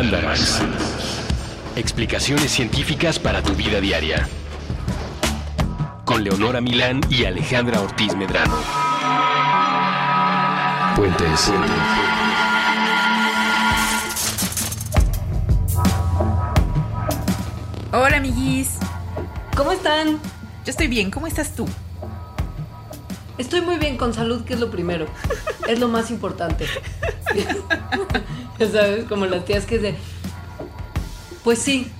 Mandarax. Explicaciones científicas para tu vida diaria. Con Leonora Milán y Alejandra Ortiz Medrano. Puentes. Hola, amiguis. ¿Cómo están? Yo estoy bien. ¿Cómo estás tú? Estoy muy bien con salud, que es lo primero. es lo más importante. sabes, como las tías que de... Pues sí,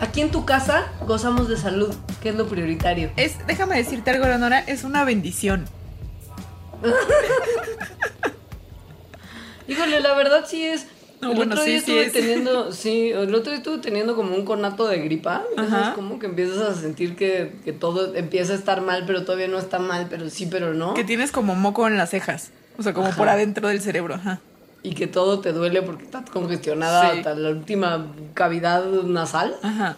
aquí en tu casa gozamos de salud, que es lo prioritario. Es, déjame decirte algo, Leonora, es una bendición. Híjole, la verdad sí es. No, el bueno, otro día sí, sí estuve es. teniendo, sí, el otro día estuve teniendo como un conato de gripa. ¿sabes? Como que empiezas a sentir que, que todo empieza a estar mal, pero todavía no está mal, pero sí, pero no. Que tienes como moco en las cejas. O sea, como por adentro del cerebro. Ajá. Y que todo te duele porque estás congestionada Sí. hasta la última cavidad nasal. Ajá.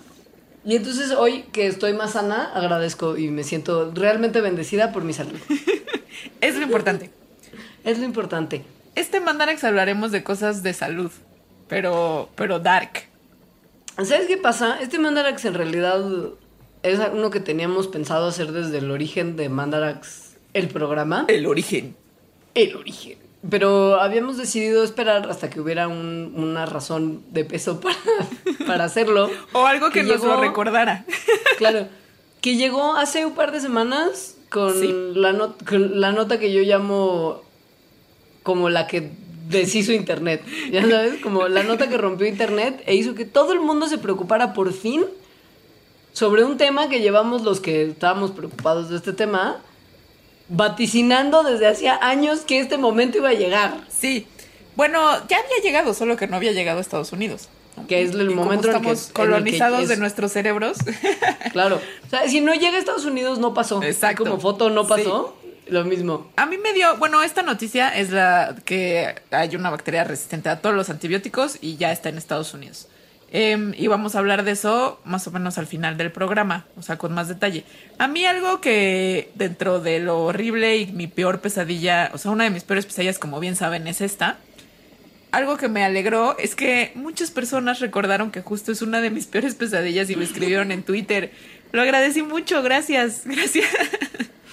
Y entonces hoy que estoy más sana, agradezco y me siento realmente bendecida por mi salud. Es lo importante. Es lo importante. Este Mandarax hablaremos de cosas de salud, pero, pero dark. ¿Sabes qué pasa? Este Mandarax en realidad es uno que teníamos pensado hacer desde el origen de Mandarax, el programa. El origen. El origen. Pero habíamos decidido esperar hasta que hubiera un- una razón de peso para, para hacerlo. O algo que, nos lo recordara. Claro. Que llegó hace un par de semanas con, Sí. la, not- con la nota que yo llamo como la que deshizo internet. Ya sabes, como la nota que rompió internet e hizo que todo el mundo se preocupara por fin sobre un tema que llevamos los que estábamos preocupados de este tema, vaticinando desde hacía años que este momento iba a llegar. Sí. Bueno, ya había llegado, solo que no había llegado a Estados Unidos. Que es el Y como momento en el que- estamos en que colonizados de es- nuestros cerebros. Claro. O sea, si no llega a Estados Unidos, no pasó. Exacto. Como foto no pasó, lo mismo. A mí me dio, bueno, esta noticia es la que hay una bacteria resistente a todos los antibióticos y ya está en Estados Unidos. Em, y vamos a hablar de eso más o menos al final del programa, o sea, con más detalle. A mí algo que dentro de lo horrible y mi peor pesadilla, o sea, una de mis peores pesadillas, como bien saben, es esta. Algo que me alegró es que muchas personas recordaron que justo es una de mis peores pesadillas y me escribieron en Twitter. Lo agradecí mucho, gracias, gracias.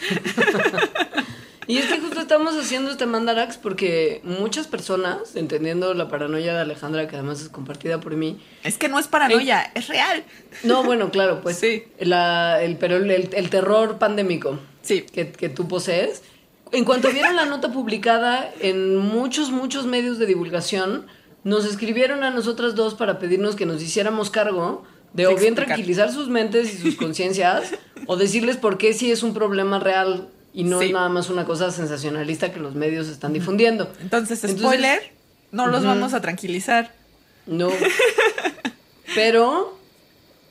Y es que justo estamos haciendo este Mandarax porque muchas personas, entendiendo la paranoia de Alejandra, que además es compartida por mí. Es que no es paranoia, es real. No, bueno, claro, pues Sí. la- el, pero el, el terror pandémico Sí. que, que tú posees. En cuanto vieron la nota publicada en muchos, muchos medios de divulgación, nos escribieron a nosotras dos para pedirnos que nos hiciéramos cargo de o bien tranquilizar sus mentes y sus conciencias o decirles por qué sí es un problema real y no Sí. es nada más una cosa sensacionalista que los medios están difundiendo. Entonces, Entonces- spoiler, no los vamos a tranquilizar. No. Pero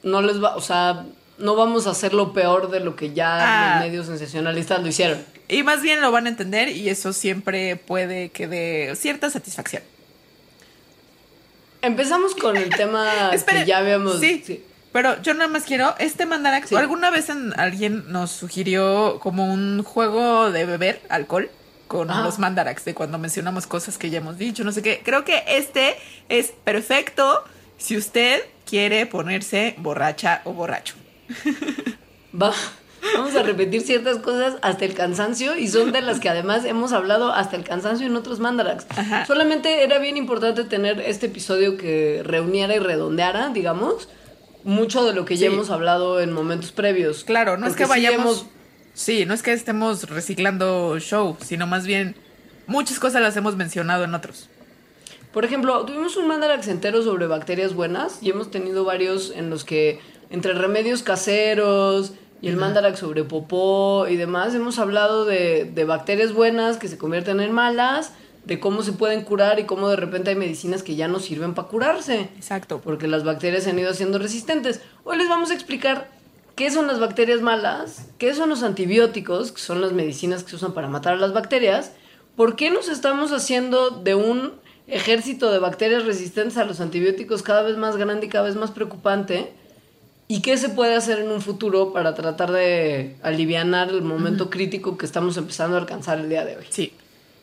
no les va, o sea, no vamos a hacer lo peor de lo que ya Ah. los medios sensacionalistas lo hicieron. Y más bien lo van a entender y eso siempre puede que dé cierta satisfacción. Empezamos con el tema que ya habíamos. Sí, sí. Pero yo nada más quiero, este mandarax, Sí. ¿alguna vez en- alguien nos sugirió como un juego de beber alcohol? Con Ajá. los mandarax, de cuando mencionamos cosas que ya hemos dicho, no sé qué. Creo que este es perfecto si usted quiere ponerse borracha o borracho. Va- vamos a repetir ciertas cosas hasta el cansancio y son de las que además hemos hablado hasta el cansancio en otros mandarax. Ajá. Solamente era bien importante tener este episodio que reuniera y redondeara, digamos, mucho de lo que ya Sí. hemos hablado en momentos previos. Claro, no es que sí vayamos. hemos- Sí, no es que estemos reciclando show, sino más bien muchas cosas las hemos mencionado en otros. Por ejemplo, tuvimos un mandarax entero sobre bacterias buenas y hemos tenido varios en los que entre remedios caseros y el mandarax sobre popó y demás hemos hablado de, de bacterias buenas que se convierten en malas, de cómo se pueden curar y cómo de repente hay medicinas que ya no sirven para curarse. Exacto. Porque las bacterias se han ido haciendo resistentes. Hoy les vamos a explicar qué son las bacterias malas, qué son los antibióticos, que son las medicinas que se usan para matar a las bacterias, por qué nos estamos haciendo de un ejército de bacterias resistentes a los antibióticos cada vez más grande y cada vez más preocupante, y qué se puede hacer en un futuro para tratar de alivianar el momento crítico que estamos empezando a alcanzar el día de hoy. Sí.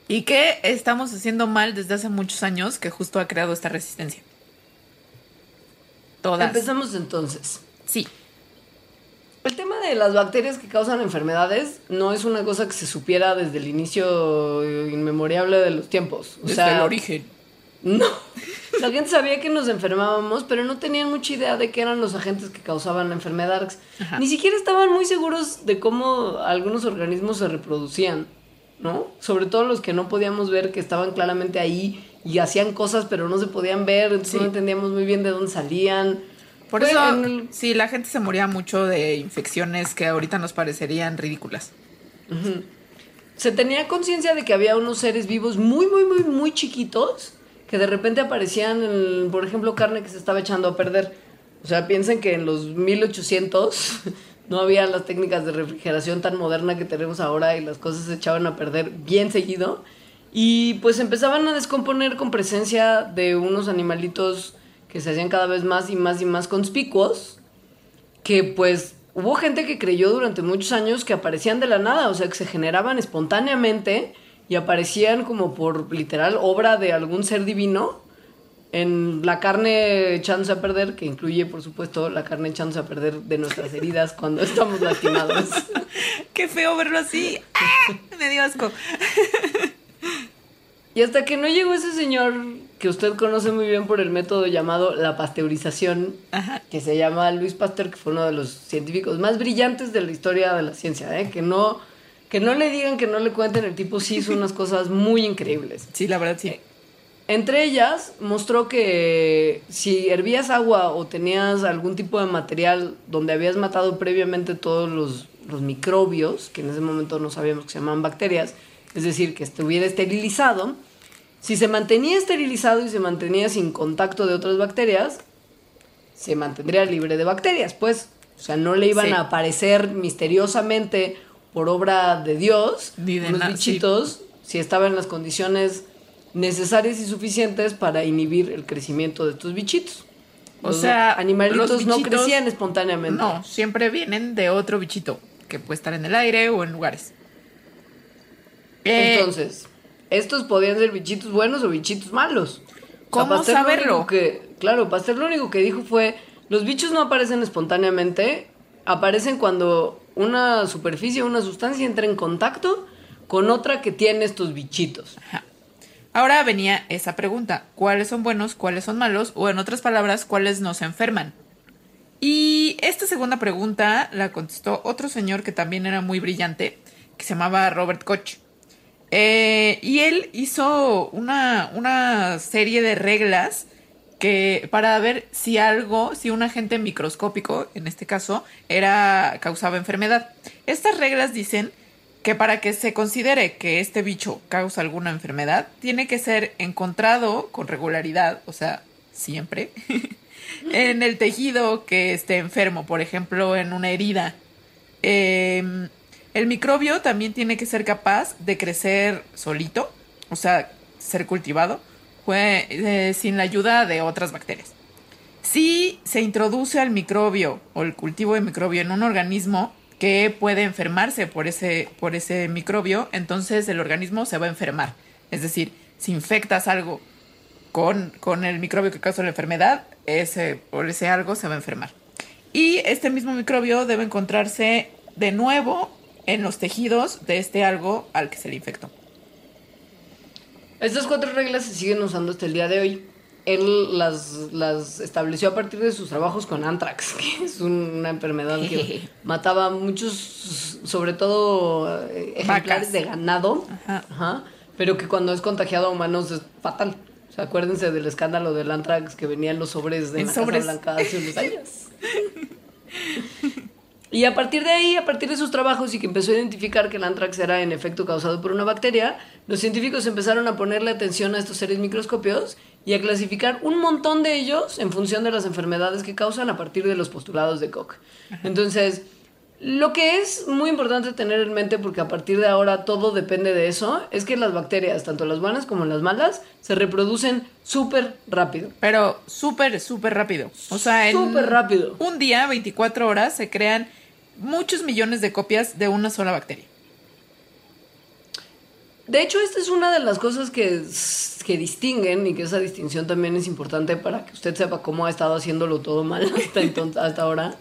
¿Y qué estamos haciendo mal desde hace muchos años que justo ha creado esta resistencia? Todas. Empezamos entonces. Sí. El tema de las bacterias que causan enfermedades no es una cosa que se supiera desde el inicio inmemoriable de los tiempos. O Desde sea, el origen. No. La gente sabía que nos enfermábamos, pero no tenían mucha idea de qué eran los agentes que causaban la enfermedad. Ajá. Ni siquiera estaban muy seguros de cómo algunos organismos se reproducían, ¿no? Sobre todo los que no podíamos ver, que estaban claramente ahí y hacían cosas, pero no se podían ver, entonces Sí. no entendíamos muy bien de dónde salían. Por eso, el- sí, la gente se moría mucho de infecciones que ahorita nos parecerían ridículas. se tenía conciencia de que había unos seres vivos muy, muy, muy, muy chiquitos que de repente aparecían, en, por ejemplo, carne que se estaba echando a perder. O sea, piensen que en los 1800 no había las técnicas de refrigeración tan moderna que tenemos ahora y las cosas se echaban a perder bien seguido. Y pues empezaban a descomponer con presencia de unos animalitos que se hacían cada vez más y más y más conspicuos que pues hubo gente que creyó durante muchos años que aparecían de la nada, o sea, que se generaban espontáneamente y aparecían como por literal obra de algún ser divino en la carne echándose a perder, que incluye por supuesto la carne echándose a perder de nuestras heridas cuando estamos lastimados. Qué feo verlo así. ¡Ah! Me dio asco. Y hasta que no llegó ese señor que usted conoce muy bien por el método llamado la pasteurización, Ajá. que se llama Luis Pasteur, que fue uno de los científicos más brillantes de la historia de la ciencia, ¿eh? que, no, que no le digan, que no le cuenten, el tipo sí hizo unas cosas muy increíbles. Sí, la verdad sí. Entre ellas, mostró que si hervías agua o tenías algún tipo de material donde habías matado previamente todos los, los microbios, que en ese momento no sabíamos que se llamaban bacterias, es decir, que estuviera esterilizado, si se mantenía esterilizado y se mantenía sin contacto de otras bacterias, se mantendría libre de bacterias, pues. O sea, no le iban Sí. a aparecer misteriosamente por obra de Dios Ni de unos sí. bichitos si estaba en las condiciones necesarias y suficientes para inhibir el crecimiento de estos bichitos. O Los sea, animalitos los no bichitos- crecían espontáneamente. No, siempre vienen de otro bichito que puede estar en el aire o en lugares. Eh, Entonces, estos podían ser bichitos buenos o bichitos malos. ¿Cómo Pasteur lo saberlo? que, claro, Pasteur lo único que dijo fue, los bichos no aparecen espontáneamente, aparecen cuando una superficie, una sustancia entra en contacto con otra que tiene estos bichitos. Ahora venía esa pregunta, ¿cuáles son buenos, cuáles son malos? O en otras palabras, ¿cuáles nos enferman? Y esta segunda pregunta la contestó otro señor que también era muy brillante, que se llamaba Robert Koch. Eh, y él hizo una, una serie de reglas que para ver si algo, si un agente microscópico, en este caso, era causaba enfermedad. Estas reglas dicen que para que se considere que este bicho causa alguna enfermedad, tiene que ser encontrado con regularidad, o sea, siempre, en el tejido que esté enfermo, por ejemplo, en una herida. Eh, el microbio también tiene que ser capaz de crecer solito, o sea, ser cultivado, eh, sin la ayuda de otras bacterias. Si se introduce al microbio o el cultivo de microbio en un organismo que puede enfermarse por ese, por ese microbio, entonces el organismo se va a enfermar. Es decir, si infectas algo con, con el microbio que causa la enfermedad, ese, por ese algo se va a enfermar. Y este mismo microbio debe encontrarse de nuevo en los tejidos de este algo al que se le infectó. Estas cuatro reglas se siguen usando hasta el día de hoy. Él las, las estableció a partir de sus trabajos con anthrax, que es una enfermedad que mataba muchos, sobre todo eh, ejemplares Vacas. de ganado, Ajá. Ajá, pero que cuando es contagiado a humanos es fatal. O sea, acuérdense del escándalo del anthrax que venían los sobres de En la sobres. Casa Blanca hace unos años. Y a partir de ahí, a partir de sus trabajos y que empezó a identificar que el anthrax era en efecto causado por una bacteria, los científicos empezaron a ponerle atención a estos seres microscopios y a clasificar un montón de ellos en función de las enfermedades que causan a partir de los postulados de Koch. Entonces, lo que es muy importante tener en mente, porque a partir de ahora todo depende de eso, es que las bacterias, tanto las buenas como las malas, se reproducen súper rápido. Pero súper, súper rápido. O sea, en Súper rápido. un día, 24 horas, se crean muchos millones de copias de una sola bacteria. De hecho, esta es una de las cosas que, que distinguen y que esa distinción también es importante para que usted sepa cómo ha estado haciéndolo todo mal hasta, entonces, hasta ahora.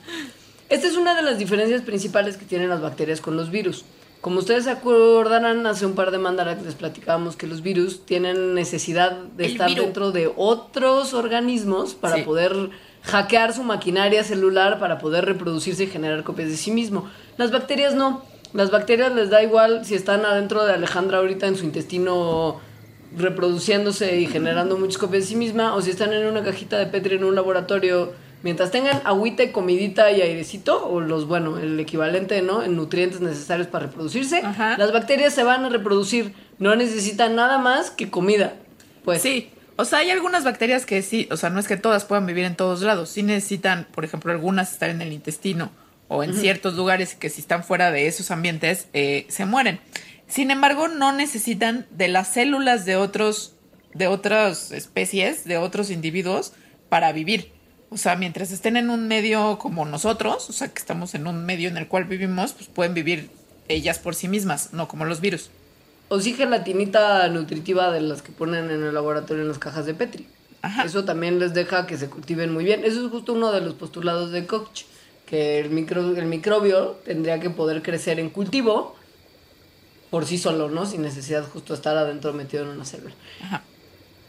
Esta es una de las diferencias principales que tienen las bacterias con los virus. Como ustedes se acordarán, hace un par de mandarax les platicábamos que los virus tienen necesidad de El estar dentro de otros organismos para Sí. poder hackear su maquinaria celular, para poder reproducirse y generar copias de sí mismo. Las bacterias no. Las bacterias les da igual si están adentro de Alejandra ahorita en su intestino reproduciéndose y generando muchas copias de sí misma, o si están en una cajita de Petri en un laboratorio, mientras tengan agüita y comidita y airecito, o los, bueno, el equivalente, ¿no? En nutrientes necesarios para reproducirse, Ajá. las bacterias se van a reproducir, no necesitan nada más que comida. Pues Sí, o sea, hay algunas bacterias que sí, o sea, no es que todas puedan vivir en todos lados, sí necesitan, por ejemplo, algunas estar en el intestino o en ciertos lugares que si están fuera de esos ambientes eh, se mueren. Sin embargo, no necesitan de las células de otros, de otras especies, de otros individuos para vivir. O sea, mientras estén en un medio como nosotros, o sea, que estamos en un medio en el cual vivimos, pues pueden vivir ellas por sí mismas, no como los virus. O sí gelatinita nutritiva de las que ponen en el laboratorio en las cajas de Petri. Ajá. Eso también les deja que se cultiven muy bien. Eso es justo uno de los postulados de Koch, que el, micro, el microbio tendría que poder crecer en cultivo por sí solo, ¿no? Sin necesidad justo estar adentro metido en una célula. Ajá.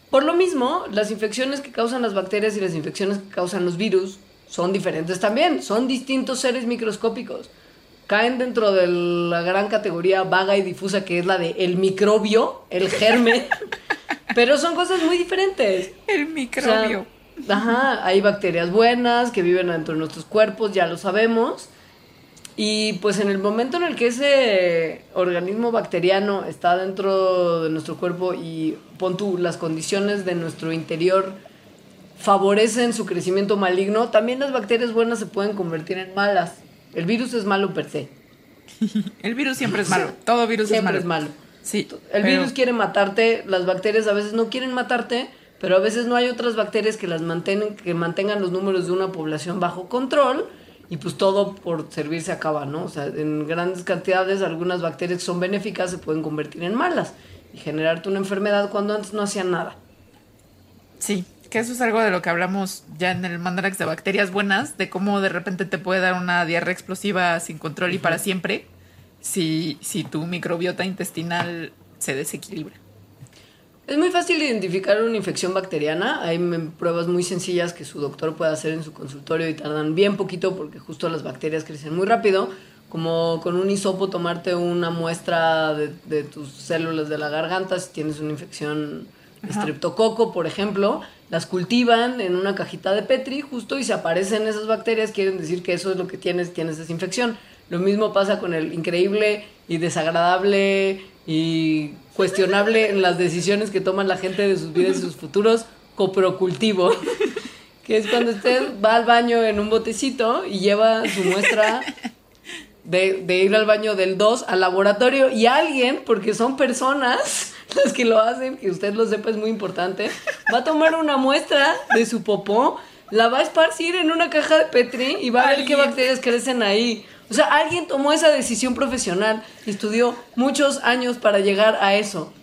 Por lo mismo, las infecciones que causan las bacterias y las infecciones que causan los virus son diferentes también. Son distintos seres microscópicos. Caen dentro de la gran categoría vaga y difusa que es la de el microbio, el germen. pero son cosas muy diferentes. El O sea, microbio. Ajá, hay bacterias buenas que viven dentro de nuestros cuerpos, ya lo sabemos. Y pues en el momento en el que ese organismo bacteriano está dentro de nuestro cuerpo y pon tú las condiciones de nuestro interior favorecen su crecimiento maligno, también las bacterias buenas se pueden convertir en malas. El virus es malo per se. El virus siempre es malo. Todo virus Siempre es malo. es malo. Sí. El pero- virus quiere matarte, las bacterias a veces no quieren matarte, pero a veces no hay otras bacterias que las mantengan, que mantengan los números de una población bajo control y pues todo por servir se acaba, ¿no? O sea, en grandes cantidades algunas bacterias que son benéficas se pueden convertir en malas y generarte una enfermedad cuando antes no hacían nada. Sí, que eso es algo de lo que hablamos ya en el Mandarax de bacterias buenas, de cómo de repente te puede dar una diarrea explosiva sin control y para siempre si, si tu microbiota intestinal se desequilibra. Es muy fácil identificar una infección bacteriana. Hay pruebas muy sencillas que su doctor puede hacer en su consultorio y tardan bien poquito porque justo las bacterias crecen muy rápido. Como con un hisopo tomarte una muestra de, de tus células de la garganta si tienes una infección de Ajá. streptococo, por ejemplo. Las cultivan en una cajita de Petri justo y si aparecen esas bacterias quieren decir que eso es lo que tienes, tienes esa infección. Lo mismo pasa con el increíble y desagradable y cuestionable en las decisiones que toman la gente de sus vidas y sus futuros coprocultivo, que es cuando usted va al baño en un botecito y lleva su muestra de, de ir al baño del 2 al laboratorio y alguien, porque son personas las que lo hacen, que usted lo sepa es muy importante, va a tomar una muestra de su popó, la va a esparcir en una caja de Petri y va a ver qué bacterias crecen ahí. O sea, alguien tomó esa decisión profesional y estudió muchos años para llegar a eso.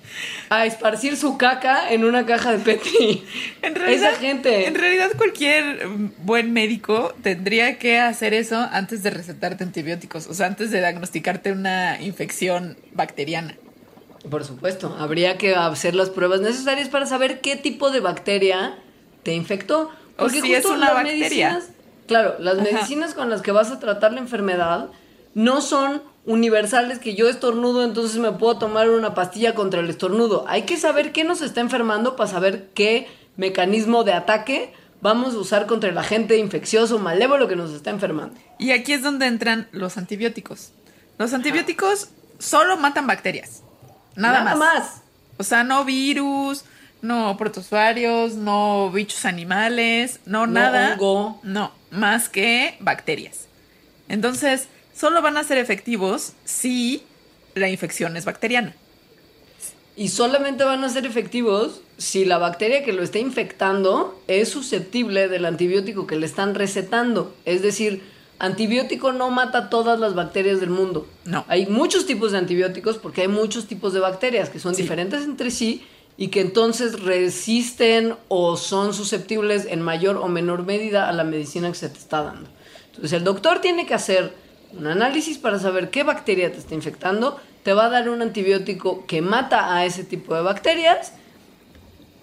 A esparcir su caca en una caja de Petri. En realidad, Esa gente. En realidad, cualquier buen médico tendría que hacer eso antes de recetarte antibióticos, o sea, antes de diagnosticarte una infección bacteriana. Por supuesto, habría que hacer las pruebas necesarias para saber qué tipo de bacteria te infectó. O si es una las bacteria. medicinas- claro, las Ajá. medicinas con las que vas a tratar la enfermedad no son universales que yo estornudo, entonces me puedo tomar una pastilla contra el estornudo. Hay que saber qué nos está enfermando para saber qué mecanismo de ataque vamos a usar contra el agente infeccioso malévolo que nos está enfermando. Y aquí es donde entran los antibióticos. Los antibióticos solo matan bacterias. Nada, más. más. O sea, no virus, no protozoarios, no bichos animales, no, No nada. hongo. No, más que bacterias. Entonces, solo van a ser efectivos si la infección es bacteriana. Y solamente van a ser efectivos si la bacteria que lo está infectando es susceptible del antibiótico que le están recetando. Es decir, antibiótico no mata todas las bacterias del mundo. No. Hay muchos tipos de antibióticos porque hay muchos tipos de bacterias que son Sí. diferentes entre sí y que entonces resisten o son susceptibles en mayor o menor medida a la medicina que se te está dando. Entonces el doctor tiene que hacer un análisis para saber qué bacteria te está infectando, te va a dar un antibiótico que mata a ese tipo de bacterias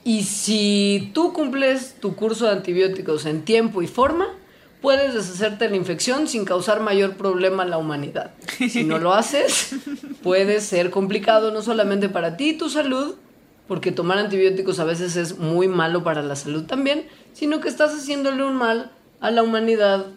y si tú cumples tu curso de antibióticos en tiempo y forma, puedes deshacerte de la infección sin causar mayor problema a la humanidad. Si no lo haces, puede ser complicado no solamente para ti y tu salud, porque tomar antibióticos a veces es muy malo para la salud también, sino que estás haciéndole un mal a la humanidad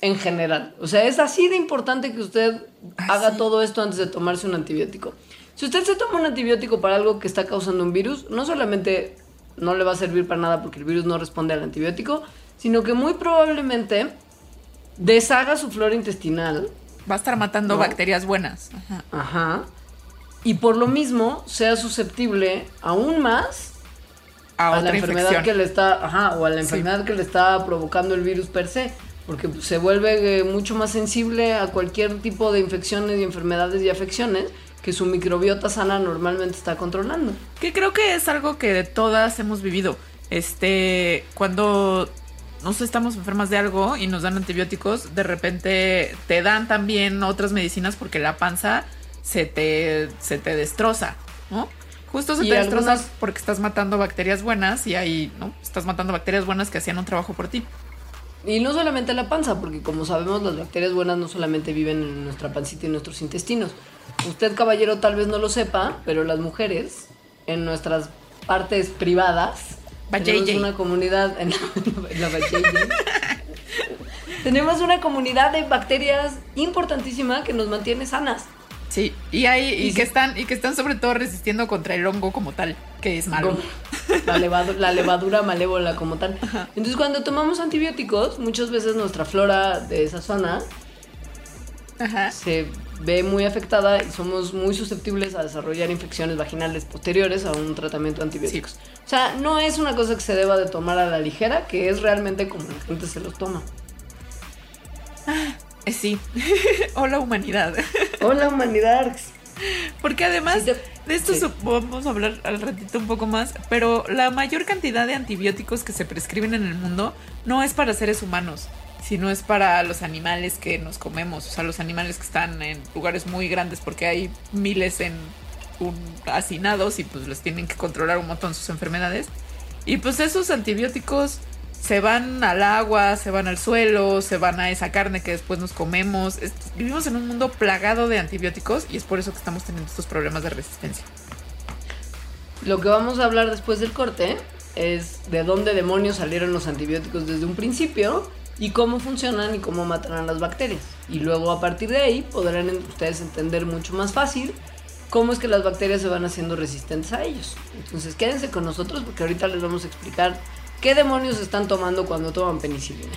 en general. O sea, es así de importante que usted haga todo esto antes de tomarse un antibiótico. Si usted se toma un antibiótico para algo que está causando un virus, no solamente no le va a servir para nada porque el virus no responde al antibiótico, sino que muy probablemente deshaga su flora intestinal, Va a estar matando No. bacterias buenas. Ajá. ajá, y por lo mismo sea susceptible aún más A, a, la enfermedad infección. que le está, ajá, o a la Sí. enfermedad que le está provocando el virus per se, porque se vuelve eh, mucho más sensible a cualquier tipo de infecciones y enfermedades y afecciones que su microbiota sana normalmente está controlando. Que creo que es algo que de todas hemos vivido. Este, cuando nos estamos enfermas de algo y nos dan antibióticos, de repente te dan también otras medicinas porque la panza se te, se te destroza, ¿no? Justo se te destroza algunas- porque estás matando bacterias buenas y ahí, ¿no? Estás matando bacterias buenas que hacían un trabajo por ti. Y no solamente la panza, porque como sabemos las bacterias buenas no solamente viven en nuestra pancita y nuestros intestinos. Usted caballero tal vez no lo sepa, pero las mujeres en nuestras partes privadas tenemos una comunidad en la, en la vajayjay. tenemos una comunidad de bacterias importantísima que nos mantiene sanas. Sí, y hay, y, Y que sí. están, y que están sobre todo resistiendo contra el hongo como tal, que es malo. La, levadu- la levadura malévola como tal. Entonces cuando tomamos antibióticos, muchas veces nuestra flora de esa zona Ajá. se ve muy afectada y somos muy susceptibles a desarrollar infecciones vaginales posteriores a un tratamiento de antibióticos. O sea, no es una cosa que se deba de tomar a la ligera, que es realmente como la gente se los toma. Eh, sí. Hola humanidad. Hola humanidad. Porque además Sí, de esto sí. vamos a hablar al ratito un poco más, pero la mayor cantidad de antibióticos que se prescriben en el mundo no es para seres humanos, sino es para los animales que nos comemos, o sea, los animales que están en lugares muy grandes porque hay miles en un hacinados y pues les tienen que controlar un montón sus enfermedades. Y pues esos antibióticos se van al agua, se van al suelo, se van a esa carne que después nos comemos. Vivimos en un mundo plagado de antibióticos y es por eso que estamos teniendo estos problemas de resistencia. Lo que vamos a hablar después del corte es de dónde demonios salieron los antibióticos desde un principio y cómo funcionan y cómo matan las bacterias. Y luego a partir de ahí podrán ustedes entender mucho más fácil cómo es que las bacterias se van haciendo resistentes a ellos. Entonces quédense con nosotros porque ahorita les vamos a explicar qué demonios están tomando cuando toman penicilina.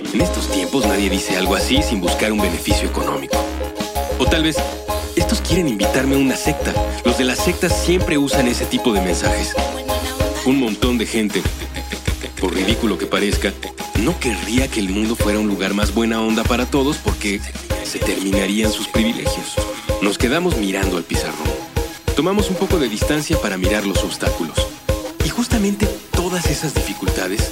en estos tiempos nadie dice algo así sin buscar un beneficio económico. O tal vez, estos quieren invitarme a una secta. Los de las sectas siempre usan ese tipo de mensajes. Un montón de gente, por ridículo que parezca, no querría que el mundo fuera un lugar más buena onda para todos porque se terminarían sus privilegios. Nos quedamos mirando al pizarrón. Tomamos un poco de distancia para mirar los obstáculos. Y justamente todas esas dificultades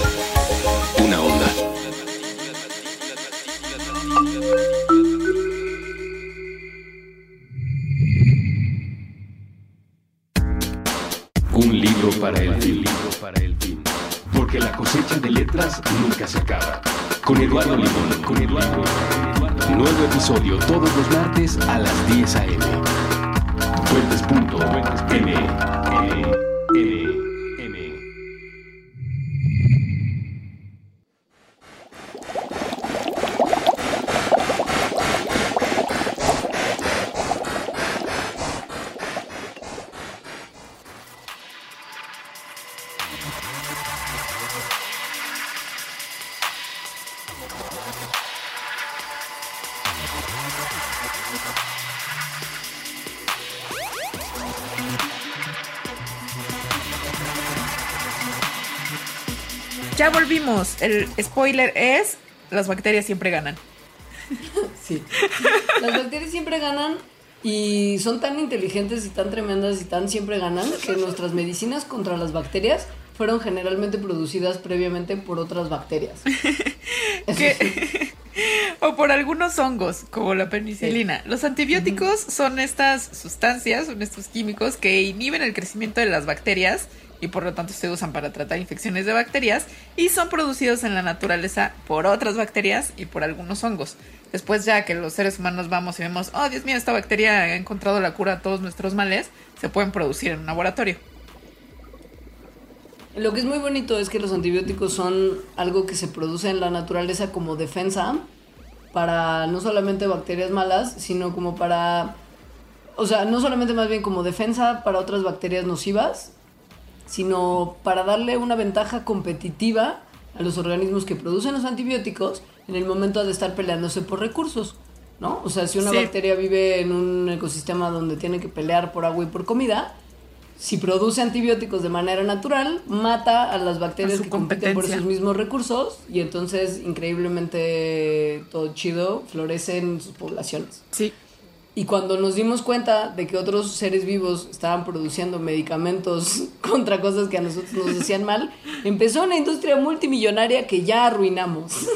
Con Eduardo Limón. Con Eduardo. Nuevo episodio todos los martes a las 10 a.m. Fuentes.m. El spoiler es: las bacterias siempre ganan. Sí. Las bacterias siempre ganan y son tan inteligentes y tan tremendas y tan siempre ganan que nuestras medicinas contra las bacterias fueron generalmente producidas previamente por otras bacterias. Sí. o por algunos hongos, como la penicilina. Los antibióticos son estas sustancias, son estos químicos que inhiben el crecimiento de las bacterias y por lo tanto se usan para tratar infecciones de bacterias y son producidos en la naturaleza por otras bacterias y por algunos hongos. Después ya que los seres humanos vamos y vemos, oh Dios mío, esta bacteria ha encontrado la cura a todos nuestros males, se pueden producir en un laboratorio. Lo que es muy bonito es que los antibióticos son algo que se produce en la naturaleza como defensa para no solamente bacterias malas, sino como para, o sea, no solamente más bien como defensa para otras bacterias nocivas, sino para darle una ventaja competitiva a los organismos que producen los antibióticos en el momento de estar peleándose por recursos, ¿no? O sea, si una Sí. bacteria vive en un ecosistema donde tiene que pelear por agua y por comida, si produce antibióticos de manera natural, mata a las bacterias A que compiten por esos mismos recursos y entonces increíblemente todo chido florece en sus poblaciones. Sí. Y cuando nos dimos cuenta de que otros seres vivos estaban produciendo medicamentos contra cosas que a nosotros nos hacían mal, empezó una industria multimillonaria que ya arruinamos.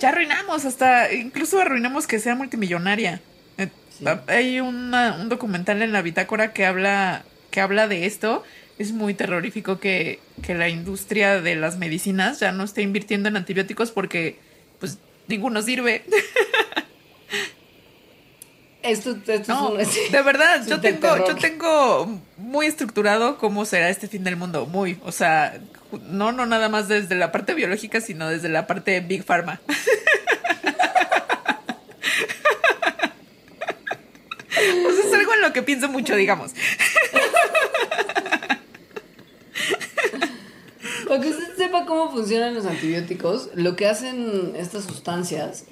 Ya arruinamos, hasta incluso arruinamos que sea multimillonaria. Eh, Sí. Hay una- un documental en la bitácora que habla, que habla de esto. Es muy terrorífico que, que la industria de las medicinas ya no esté invirtiendo en antibióticos porque pues ninguno sirve. Esto, esto No, es un- de verdad, es yo tengo, yo tengo muy estructurado cómo será este fin del mundo, muy, o sea, no, no nada más desde la parte biológica, sino desde la parte Big Pharma. O sea, es algo en lo que pienso mucho, digamos. Para que usted sepa cómo funcionan los antibióticos, lo que hacen estas sustancias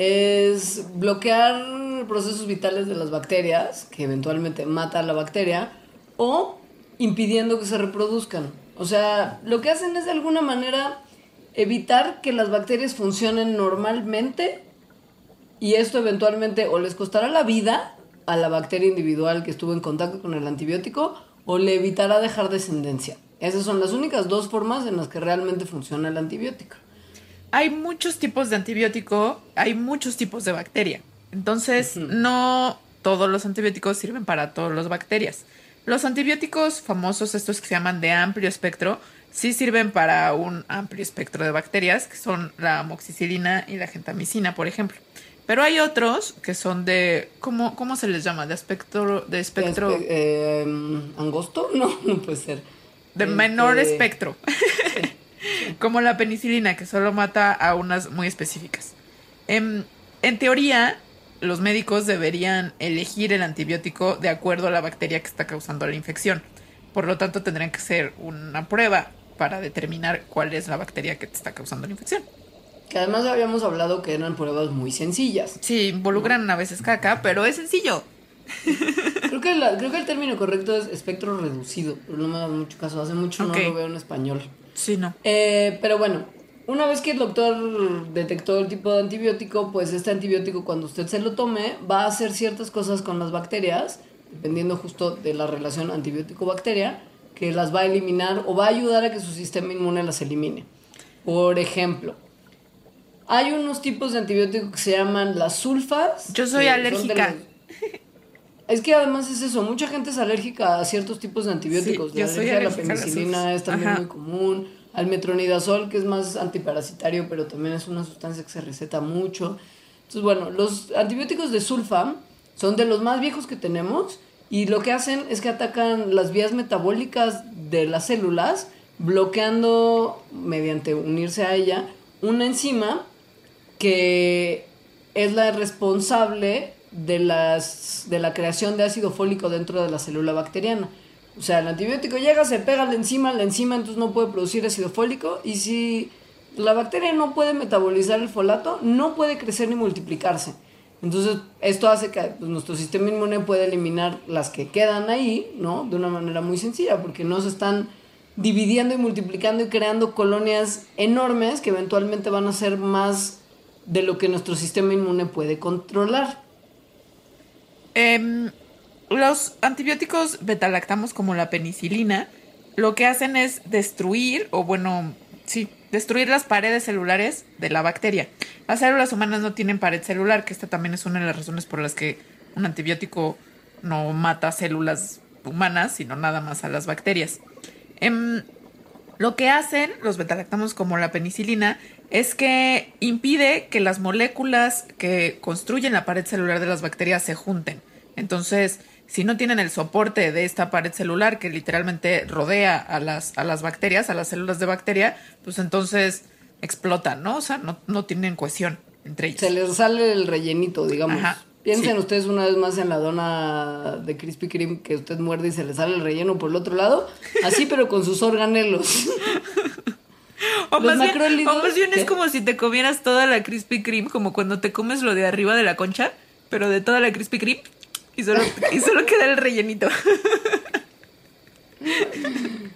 es bloquear procesos vitales de las bacterias, que eventualmente mata a la bacteria, o impidiendo que se reproduzcan. O sea, lo que hacen es de alguna manera evitar que las bacterias funcionen normalmente y esto eventualmente o les costará la vida a la bacteria individual que estuvo en contacto con el antibiótico o le evitará dejar descendencia. Esas son las únicas dos formas en las que realmente funciona el antibiótico. Hay muchos tipos de antibiótico, hay muchos tipos de bacteria. Entonces, no todos los antibióticos sirven para todas las bacterias. Los antibióticos famosos, estos que se llaman de amplio espectro, sí sirven para un amplio espectro de bacterias, que son la amoxicilina y la gentamicina, por ejemplo. Pero hay otros que son de. ¿Cómo, cómo se les llama? De espectro. De espectro. Espe- eh, ¿Angosto? No, no puede ser. de menor Este, espectro. Como la penicilina, que solo mata a unas muy específicas. Em, en teoría, los médicos deberían elegir el antibiótico de acuerdo a la bacteria que está causando la infección. Por lo tanto, tendrían que hacer una prueba para determinar cuál es la bacteria que te está causando la infección. Que además habíamos hablado que eran pruebas muy sencillas. Sí, involucran a veces caca, pero es sencillo. Creo que, la- creo que el término correcto es espectro reducido, pero no me da mucho caso. Hace mucho no lo veo en español. Sí, no. Eh, pero bueno, una vez que el doctor detectó el tipo de antibiótico, pues este antibiótico cuando usted se lo tome va a hacer ciertas cosas con las bacterias, dependiendo justo de la relación antibiótico-bacteria, que las va a eliminar o va a ayudar a que su sistema inmune las elimine. Por ejemplo, hay unos tipos de antibióticos que se llaman las sulfas. Yo soy alérgica. los- Es que además es eso, mucha gente es alérgica a ciertos tipos de antibióticos. Sí, la alergia a la a penicilina sulfas. es también Ajá. muy común, al metronidazol que es más antiparasitario, pero también es una sustancia que se receta mucho. Entonces, bueno, los antibióticos de sulfa son de los más viejos que tenemos y lo que hacen es que atacan las vías metabólicas de las células, bloqueando mediante unirse a ella una enzima que es la responsable de, las, de la creación de ácido fólico dentro de la célula bacteriana. O sea, el antibiótico llega, se pega la enzima, la enzima entonces no puede producir ácido fólico y si la bacteria no puede metabolizar el folato, no puede crecer ni multiplicarse. Entonces, esto hace que pues, nuestro sistema inmune pueda eliminar las que quedan ahí, ¿no? De una manera muy sencilla, porque no se están dividiendo y multiplicando y creando colonias enormes que eventualmente van a ser más de lo que nuestro sistema inmune puede controlar. Em, los antibióticos betalactamos como la penicilina lo que hacen es destruir, o bueno, sí, destruir las paredes celulares de la bacteria. Las células humanas no tienen pared celular, que esta también es una de las razones por las que un antibiótico no mata células humanas, sino nada más a las bacterias. Em, lo que hacen los betalactamos como la penicilina es que impide que las moléculas que construyen la pared celular de las bacterias se junten. Entonces, si no tienen el soporte de esta pared celular que literalmente rodea a las, a las bacterias, a las células de bacteria, pues entonces explotan, ¿no? O sea, no, no tienen cohesión entre ellas. Se les sale el rellenito, digamos. Ajá, Piensen sí. ustedes una vez más en la dona de Krispy Kreme que usted muerde y se le sale el relleno por el otro lado. Así, pero con sus organelos. O más, bien, o más bien ¿qué? es como si te comieras toda la Krispy Kreme, como cuando te comes lo de arriba de la concha, pero de toda la Krispy Kreme, y solo, y solo queda el rellenito.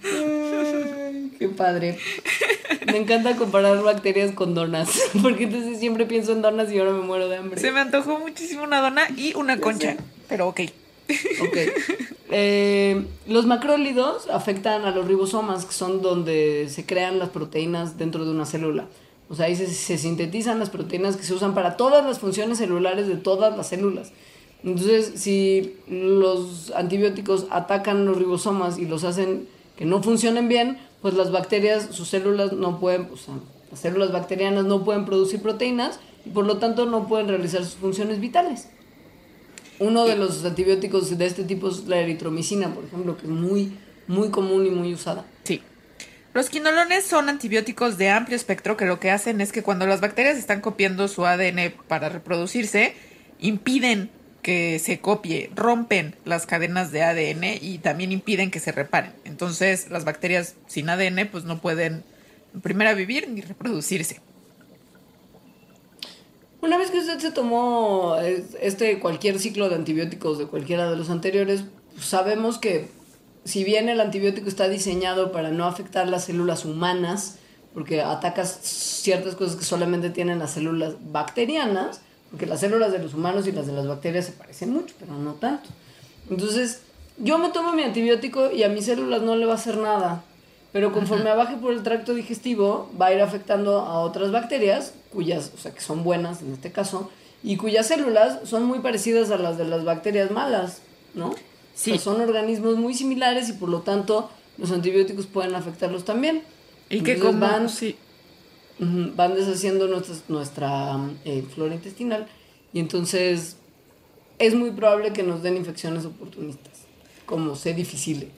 Ay, Qué padre. Me encanta comparar bacterias con donas. Porque entonces siempre pienso en donas y ahora me muero de hambre. Se me antojó muchísimo una dona y una concha, pero ok. Ok. Eh, los macrólidos afectan a los ribosomas, que son donde se crean las proteínas dentro de una célula. O sea, ahí se, se sintetizan las proteínas que se usan para todas las funciones celulares de todas las células. Entonces, si los antibióticos atacan los ribosomas y los hacen que no funcionen bien, pues las bacterias, sus células no pueden, o sea, las células bacterianas no pueden producir proteínas y por lo tanto no pueden realizar sus funciones vitales. Uno de los antibióticos de este tipo es la eritromicina, por ejemplo, que es muy, muy común y muy usada. Sí. Los quinolones son antibióticos de amplio espectro que lo que hacen es que cuando las bacterias están copiando su ADN para reproducirse, impiden que se copie, rompen las cadenas de ADN y también impiden que se reparen. Entonces, las bacterias sin ADN pues no pueden en primera vivir ni reproducirse. Una vez que usted se tomó eh, este cualquier ciclo de antibióticos de cualquiera de los anteriores, sabemos que si bien el antibiótico está diseñado para no afectar las células humanas, porque atacas ciertas cosas que solamente tienen las células bacterianas, porque las células de los humanos y las de las bacterias se parecen mucho, pero no tanto. Entonces, yo me tomo mi antibiótico y a mis células no le va a hacer nada. Pero conforme baje por el tracto digestivo, va a ir afectando a otras bacterias, cuyas, o sea, que son buenas en este caso, y cuyas células son muy parecidas a las de las bacterias malas, ¿no? Sí. O sea, son organismos muy similares y por lo tanto los antibióticos pueden afectarlos también. Y que Entonces como... van, sí. van deshaciendo nuestra, nuestra eh, flora intestinal y entonces es muy probable que nos den infecciones oportunistas, como C difícil.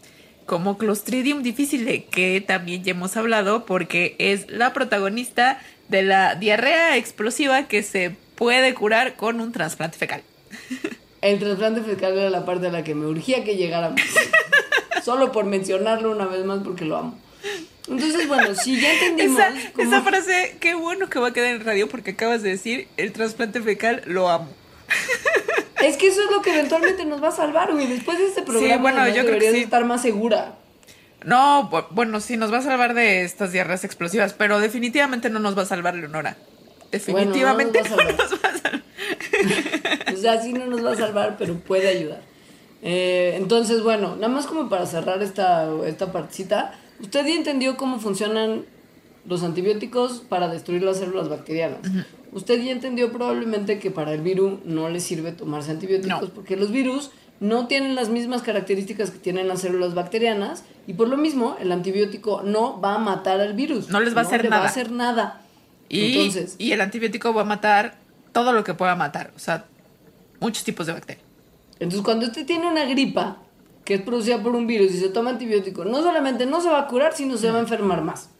Como Clostridium difficile, que también ya hemos hablado porque es la protagonista de la diarrea explosiva que se puede curar con un trasplante fecal. El trasplante fecal era la parte a la que me urgía que llegáramos. Solo por mencionarlo una vez más porque lo amo. Entonces, bueno, si ya entendimos... Esa, cómo- esa frase, qué bueno que va a quedar en radio porque acabas de decir el trasplante fecal lo amo. Es que eso es lo que eventualmente nos va a salvar, güey. Después de este programa, bueno, además, yo creo que deberías sí. estar más segura. No, bu- bueno, sí, nos va a salvar de estas diarreas explosivas, pero definitivamente no nos va a salvar Leonora. Definitivamente Bueno, no no nos va a nos va a salvar. O sea, sí no nos va a salvar, pero puede ayudar. Eh, entonces, bueno, nada más como para cerrar esta, esta partecita, usted ya entendió cómo funcionan los antibióticos para destruir las células bacterianas. Usted ya entendió probablemente que para el virus no le sirve tomarse antibióticos No. porque los virus no tienen las mismas características que tienen las células bacterianas y por lo mismo el antibiótico no va a matar al virus. No les va a hacer le va nada. a hacer nada. Y, Entonces, y el antibiótico va a matar todo lo que pueda matar, o sea, muchos tipos de bacterias. Entonces, cuando usted tiene una gripa que es producida por un virus y se toma antibiótico, no solamente no se va a curar, sino se va a enfermar más.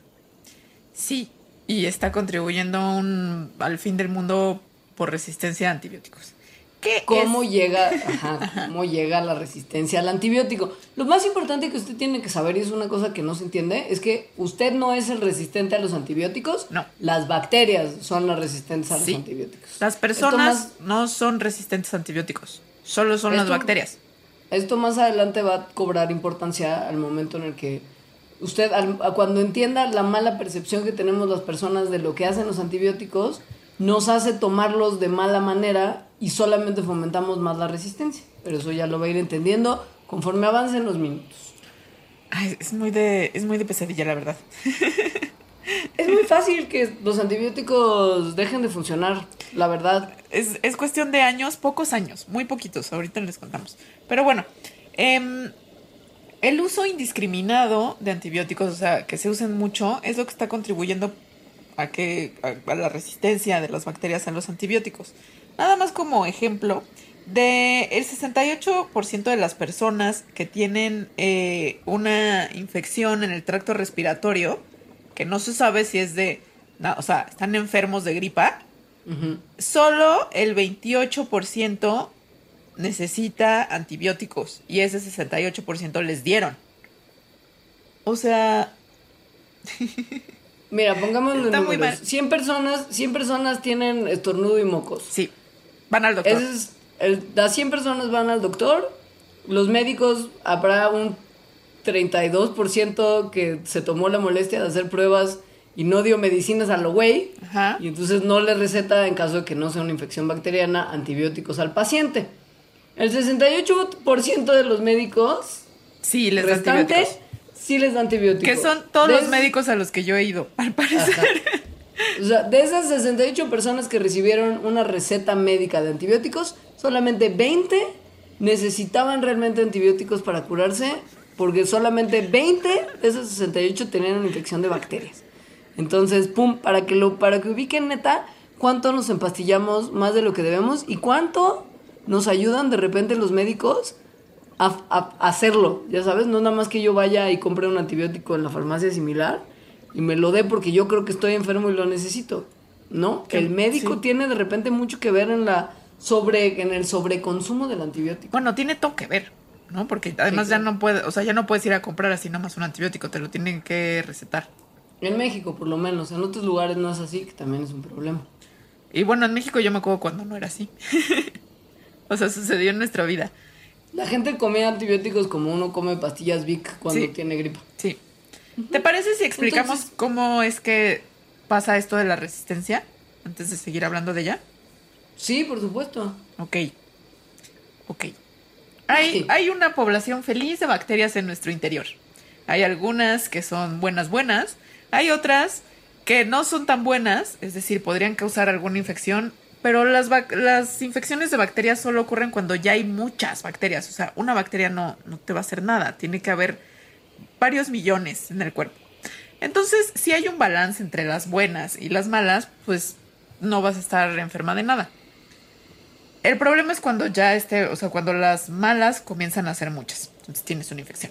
Sí, y está contribuyendo un- al fin del mundo por resistencia a antibióticos. ¿Qué ¿Cómo es? llega, ajá, cómo llega la resistencia al antibiótico? Lo más importante que usted tiene que saber, y es una cosa que no se entiende, es que usted no es el resistente a los antibióticos. No. Las bacterias son las resistentes a los Sí. antibióticos. Las personas más- no son resistentes a antibióticos, solo son las Esto- bacterias. Esto más adelante va a cobrar importancia al momento en el que usted, al- cuando entienda la mala percepción que tenemos las personas de lo que hacen los antibióticos, nos hace tomarlos de mala manera y solamente fomentamos más la resistencia. Pero eso ya lo va a ir entendiendo conforme avancen los minutos. Ay, es muy de, es muy de pesadilla, la verdad. Es muy fácil que los antibióticos dejen de funcionar, la verdad. Es, es cuestión de años, pocos años, muy poquitos, ahorita les contamos. Pero bueno, em, el uso indiscriminado de antibióticos, o sea, que se usen mucho, es lo que está contribuyendo a que a, a la resistencia de las bacterias a los antibióticos. Nada más como ejemplo, de el 68% de las personas que tienen eh, una infección en el tracto respiratorio, que no se sabe si es de, na- o sea, están enfermos de gripa, solo el 28% necesita antibióticos y ese 68% les dieron. O sea, Mira, pongámoslo en Está muy números. mal. 100 personas, 100 personas tienen estornudo y mocos. sí, van al doctor. Es el- las 100 personas van al doctor, los médicos habrá un 32% que se tomó la molestia de hacer pruebas y no dio medicinas a lo güey, Ajá. y entonces no le receta en caso de que no sea una infección bacteriana antibióticos al paciente. El 68% de los médicos Sí, les restantes antibióticos. sí les da antibióticos. Que son todos De los médicos a los que yo he ido, al parecer. Ajá. O sea, de esas 68 personas que recibieron una receta médica de antibióticos, solamente 20 necesitaban realmente antibióticos para curarse, porque solamente 20 de esos 68 tenían una infección de bacterias. Entonces, pum, para que lo para que ubiquen neta cuánto nos empastillamos más de lo que debemos y cuánto nos ayudan de repente los médicos a, a- a hacerlo, ya sabes, no nada más que yo vaya y compre un antibiótico en la farmacia similar y me lo dé porque yo creo que estoy enfermo y lo necesito, ¿no? Que- el médico sí. tiene de repente mucho que ver en la sobre en el sobreconsumo del antibiótico. Bueno, tiene todo que ver, ¿no? Porque además ya no puede, o sea, ya no puedes ir a comprar así nomás un antibiótico, te lo tienen que recetar. En México, por lo menos, en otros lugares no es así, que también es un problema. Y bueno, en México yo me acuerdo cuando no era así. o sea, sucedió en nuestra vida. La gente come antibióticos como uno come pastillas Vic cuando Sí. tiene gripa. Sí. ¿Te parece si explicamos Entonces- cómo es que pasa esto de la resistencia? Antes de seguir hablando de ella. Sí, por supuesto. Ok. Ok. Hay, Sí. hay una población feliz de bacterias en nuestro interior. Hay algunas que son buenas, buenas. Hay otras que no son tan buenas, es decir, podrían causar alguna infección. Pero las, infecciones de bacterias solo ocurren cuando ya hay muchas bacterias. O sea, una bacteria no, no te va a hacer nada. Tiene que haber varios millones en el cuerpo. Entonces, si hay un balance entre las buenas y las malas, pues no vas a estar enferma de nada. El problema es cuando ya este, o sea, cuando las malas comienzan a ser muchas. Entonces tienes una infección.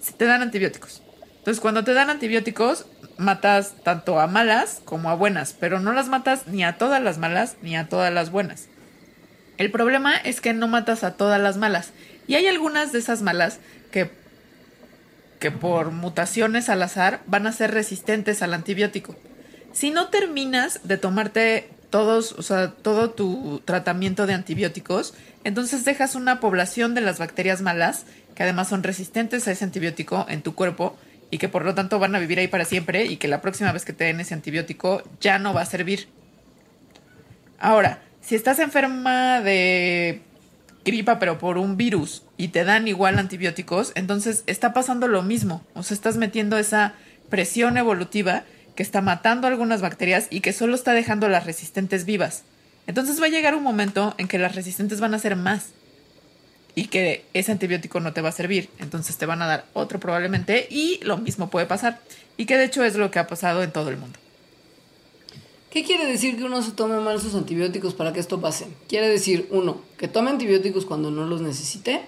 Se te dan antibióticos. Entonces, cuando te dan antibióticos, matas tanto a malas como a buenas, pero no las matas ni a todas las malas ni a todas las buenas. El problema es que no matas a todas las malas. Y hay algunas de esas malas que, que por mutaciones al azar van a ser resistentes al antibiótico. Si no terminas de tomarte todos, o sea, todo tu tratamiento de antibióticos, entonces dejas una población de las bacterias malas, que además son resistentes a ese antibiótico en tu cuerpo y que por lo tanto van a vivir ahí para siempre y que la próxima vez que te den ese antibiótico ya no va a servir. Ahora, si estás enferma de gripa pero por un virus y te dan igual antibióticos, entonces está pasando lo mismo. O sea, estás metiendo esa presión evolutiva que está matando algunas bacterias y que solo está dejando las resistentes vivas. Entonces va a llegar un momento en que las resistentes van a ser más y que ese antibiótico no te va a servir. Entonces te van a dar otro probablemente y lo mismo puede pasar. Y que de hecho es lo que ha pasado en todo el mundo. ¿Qué quiere decir que uno se tome mal sus antibióticos para que esto pase? Quiere decir, uno, que tome antibióticos cuando no los necesite.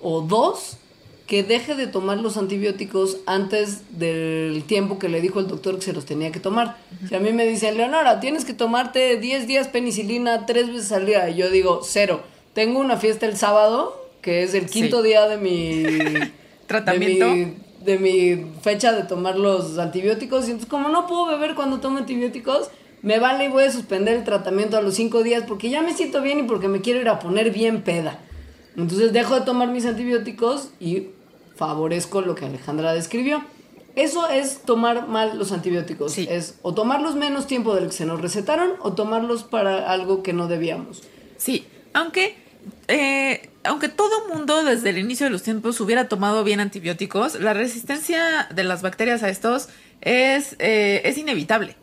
O dos, que deje de tomar los antibióticos antes del tiempo que le dijo el doctor que se los tenía que tomar. Si a mí me dicen, Leonora, tienes que tomarte 10 días penicilina tres veces al día, y yo digo, cero. Tengo una fiesta el sábado, que es el quinto Sí. día de mi Tratamiento. De mi, de mi fecha de tomar los antibióticos. Y entonces, como no puedo beber cuando tomo antibióticos, me vale y voy a suspender el tratamiento a los cinco días porque ya me siento bien y porque me quiero ir a poner bien peda. Entonces dejo de tomar mis antibióticos y favorezco lo que Alejandra describió. Eso es tomar mal los antibióticos. Sí. Es o tomarlos menos tiempo del que se nos recetaron o tomarlos para algo que no debíamos. Sí, aunque, eh, aunque todo mundo desde el inicio de los tiempos hubiera tomado bien antibióticos, la resistencia de las bacterias a estos es, eh, es inevitable.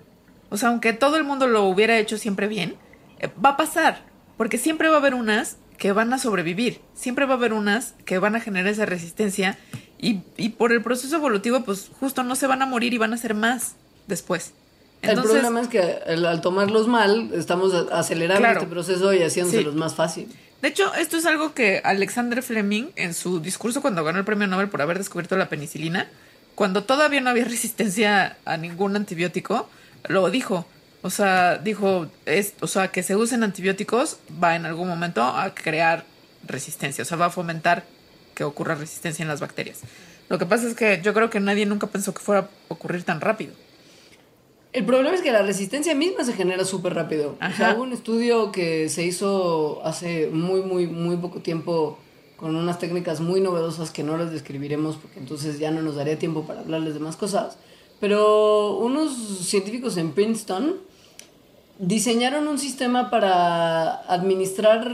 O sea, aunque todo el mundo lo hubiera hecho siempre bien, eh, va a pasar, porque siempre va a haber unas que van a sobrevivir, siempre va a haber unas que van a generar esa resistencia y, y por el proceso evolutivo, pues justo no se van a morir y van a ser más después. el problema es que al, al tomarlos mal, estamos acelerando Claro. este proceso y haciéndoselos Sí. más fácil. De hecho, esto es algo que Alexander Fleming, en su discurso cuando ganó el premio Nobel por haber descubierto la penicilina, cuando todavía no había resistencia a ningún antibiótico, lo dijo. O sea, dijo, es, o sea, que se usen antibióticos va en algún momento a crear resistencia, o sea, va a fomentar que ocurra resistencia en las bacterias. Lo que pasa es que yo creo que nadie nunca pensó que fuera a ocurrir tan rápido. El problema es que la resistencia misma se genera súper rápido. O sea, hubo un estudio que se hizo hace muy, muy, muy poco tiempo con unas técnicas muy novedosas que no las describiremos porque entonces ya no nos daría tiempo para hablarles de más cosas. Pero unos científicos en Princeton diseñaron un sistema para administrar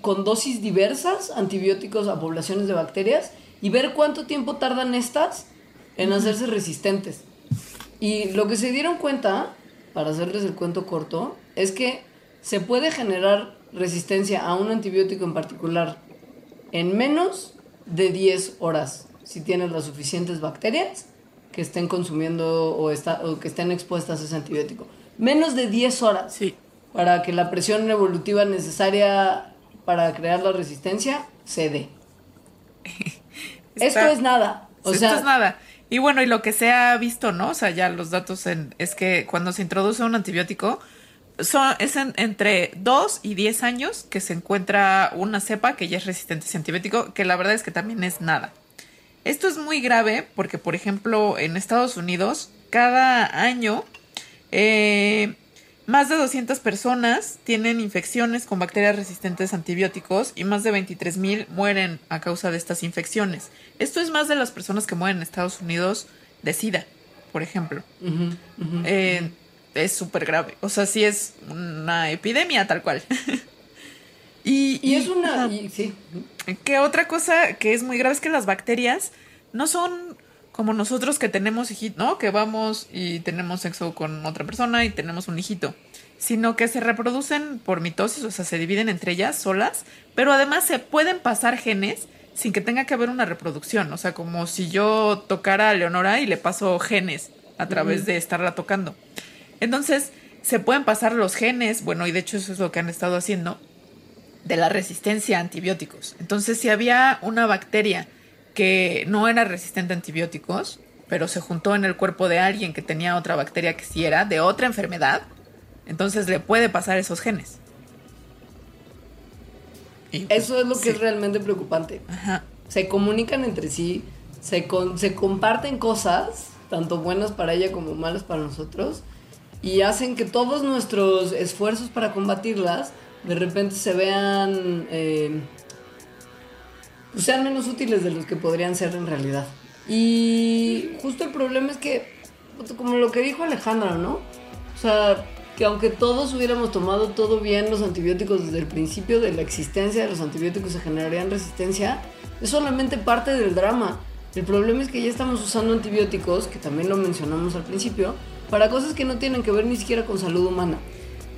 con dosis diversas antibióticos a poblaciones de bacterias y ver cuánto tiempo tardan estas en hacerse resistentes. Y lo que se dieron cuenta, para hacerles el cuento corto, es que se puede generar resistencia a un antibiótico en particular en menos de 10 horas si tienes las suficientes bacterias que estén consumiendo o, está, o que estén expuestas a ese antibiótico. Menos de 10 horas Sí. para que la presión evolutiva necesaria para crear la resistencia se dé. Esto es nada. O Esto es nada. Y bueno, y lo que se ha visto, ¿no? O sea, ya los datos en, es que cuando se introduce un antibiótico, son, es en- entre 2 y 10 años que se encuentra una cepa que ya es resistente a ese antibiótico, que la verdad es que también es nada. Esto es muy grave porque, por ejemplo, en Estados Unidos, cada año eh, Más de 200 personas tienen infecciones con bacterias resistentes a antibióticos y más de 23.000 mueren a causa de estas infecciones. Esto es más de las personas que mueren en Estados Unidos de SIDA, por ejemplo. Eh, es súper grave. O sea, sí es una epidemia tal cual. y, Y es una... y- sí. Que otra cosa que es muy grave es que las bacterias no son como nosotros que tenemos hijito, ¿no? Que vamos y tenemos sexo con otra persona y tenemos un hijito. Sino que se reproducen por mitosis, o sea, se dividen entre ellas solas, pero además se pueden pasar genes sin que tenga que haber una reproducción. O sea, como si yo tocara a Leonora y le paso genes a través de estarla tocando. Entonces, se pueden pasar los genes, bueno, y de hecho eso es lo que han estado haciendo, de la resistencia a antibióticos. Entonces, si había una bacteria que no era resistente a antibióticos, pero se juntó en el cuerpo de alguien que tenía otra bacteria que sí era, de otra enfermedad, entonces le puede pasar esos genes. Y, pues, Eso es lo que sí. es realmente preocupante. Ajá. Se comunican entre sí, se, con- se comparten cosas, tanto buenas para ella como malas para nosotros, y hacen que todos nuestros esfuerzos para combatirlas de repente se vean, eh, sean menos útiles de los que podrían ser en realidad. Y justo el problema es que, puto, como lo que dijo Alejandra, ¿no? O sea, que aunque todos hubiéramos tomado todo bien los antibióticos desde el principio de la existencia de los antibióticos se generarían resistencia, es solamente parte del drama. El problema es que ya estamos usando antibióticos, que también lo mencionamos al principio, para cosas que no tienen que ver ni siquiera con salud humana.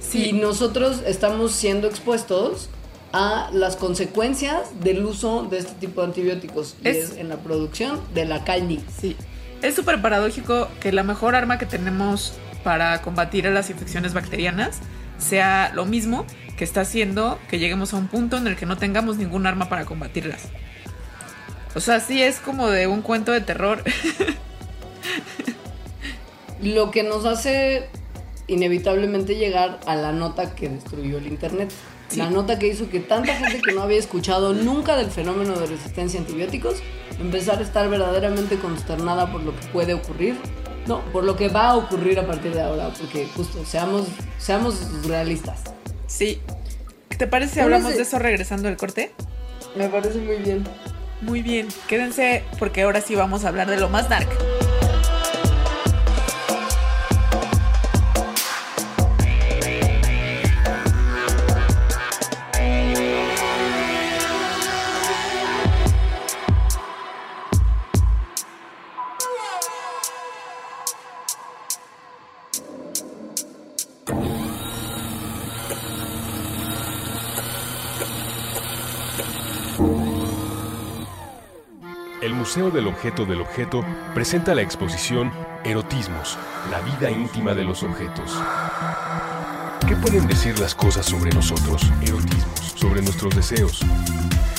Sí. Y nosotros estamos siendo expuestos a las consecuencias del uso de este tipo de antibióticos. Y Es- es en la producción de la calle. Sí. Es súper paradójico que la mejor arma que tenemos para combatir a las infecciones bacterianas sea lo mismo que está haciendo que lleguemos a un punto en el que no tengamos ningún arma para combatirlas. O sea, sí es como de un cuento de terror. Lo que nos hace inevitablemente llegar a la nota que destruyó el Internet. Sí. La nota que hizo que tanta gente que no había escuchado nunca del fenómeno de resistencia a antibióticos empezar a estar verdaderamente consternada por lo que puede ocurrir. No, por lo que va a ocurrir a partir de ahora, porque justo seamos, seamos realistas. Sí. ¿Te parece si hablamos de eso regresando del corte? Me parece muy bien. Muy bien, quédense porque ahora sí vamos a hablar de lo más dark. Museo del Objeto del Objeto presenta la exposición Erotismos, la vida íntima de los objetos. ¿Qué pueden decir las cosas sobre nosotros? Erotismos, sobre nuestros deseos,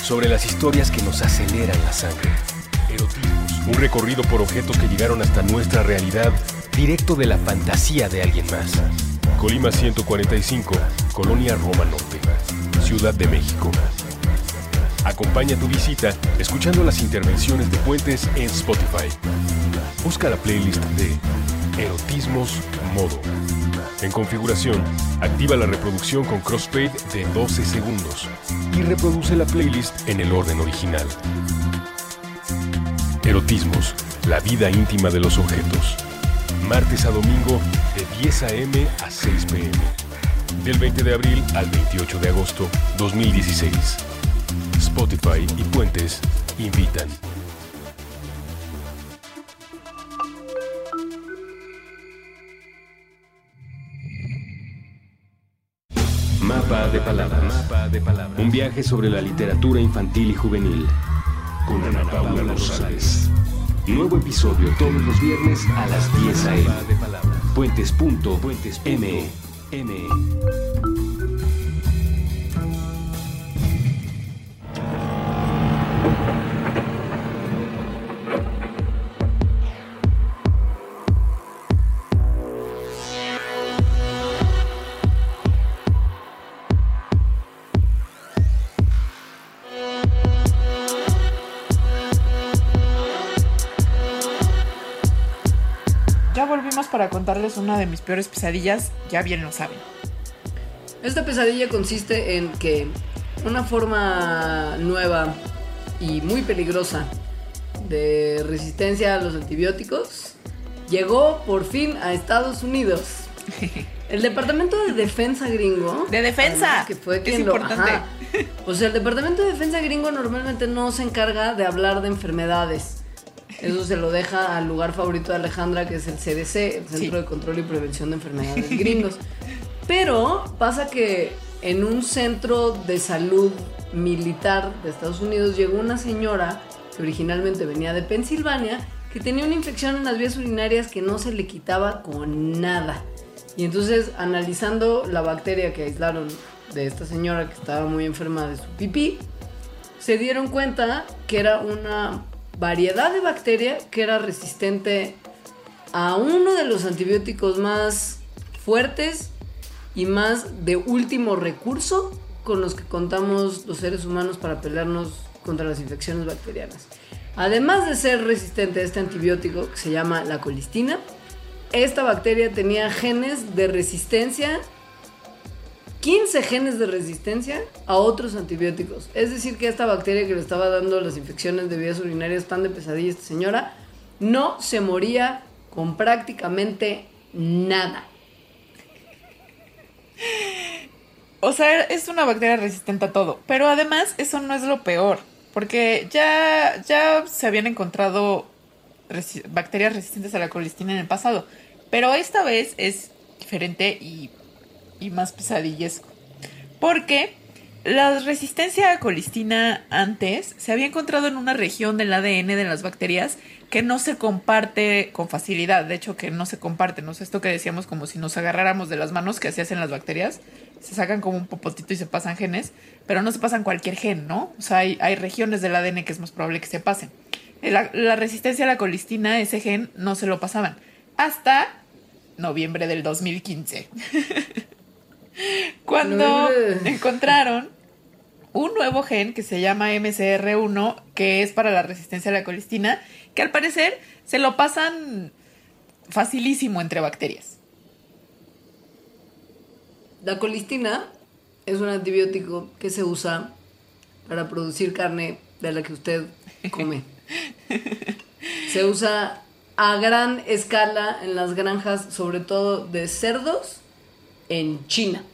sobre las historias que nos aceleran la sangre. Erotismos, un recorrido por objetos que llegaron hasta nuestra realidad, directo de la fantasía de alguien más. Colima 145, Colonia Roma Norte, Ciudad de México. Acompaña tu visita escuchando las intervenciones de Puentes en Spotify. Busca la playlist de Erotismos Modo. En configuración, activa la reproducción con crossfade de 12 segundos y reproduce la playlist en el orden original. Erotismos, la vida íntima de los objetos. Martes a domingo de 10 a.m. a 6 p.m. Del 20 de abril al 28 de agosto 2016. Spotify y Puentes invitan. Mapa de palabras. Un viaje sobre la literatura infantil y juvenil. Con Ana Paula Rosales. Nuevo episodio todos los viernes a las 10 a.m. Puentes.me. contarles una de mis peores pesadillas, ya bien lo saben. Esta pesadilla consiste en que una forma nueva y muy peligrosa de resistencia a los antibióticos llegó por fin a Estados Unidos. El Departamento de Defensa gringo. De defensa. Que fue Es quien lo- importante. ajá. O sea, el Departamento de Defensa gringo normalmente no se encarga de hablar de enfermedades. Eso se lo deja al lugar favorito de Alejandra, que es el CDC, el Centro Sí. de Control y Prevención de Enfermedades Gringos. Pero pasa que en un centro de salud militar de Estados Unidos llegó una señora que originalmente venía de Pensilvania que tenía una infección en las vías urinarias que no se le quitaba con nada. Y entonces, analizando la bacteria que aislaron de esta señora que estaba muy enferma de su pipí, se dieron cuenta que era una variedad de bacteria que era resistente a uno de los antibióticos más fuertes y más de último recurso con los que contamos los seres humanos para pelearnos contra las infecciones bacterianas. Además de ser resistente a este antibiótico que se llama la colistina, esta bacteria tenía genes de resistencia 15 genes de resistencia a otros antibióticos. Es decir, que esta bacteria que le estaba dando las infecciones de vías urinarias tan de pesadilla esta señora, no se moría con prácticamente nada. O sea, es una bacteria resistente a todo. Pero además, eso no es lo peor. Porque ya, ya se habían encontrado bacterias resistentes a la colistina en el pasado. Pero esta vez es diferente y, y más pesadillesco. Porque la resistencia a colistina antes se había encontrado en una región del ADN de las bacterias que no se comparte con facilidad. De hecho, que no se comparte. No esto que decíamos como si nos agarráramos de las manos que así hacen las bacterias. Se sacan como un popotito y se pasan genes, pero no se pasan cualquier gen, ¿no? O sea, hay, hay regiones del ADN que es más probable que se pasen. La resistencia a la colistina, ese gen, no se lo pasaban. Hasta noviembre del 2015. Cuando encontraron un nuevo gen que se llama MCR1, que es para la resistencia a la colistina, que al parecer se lo pasan facilísimo entre bacterias. La colistina es un antibiótico que se usa para producir carne de la que usted come. Se usa a gran escala en las granjas, sobre todo de cerdos, en China.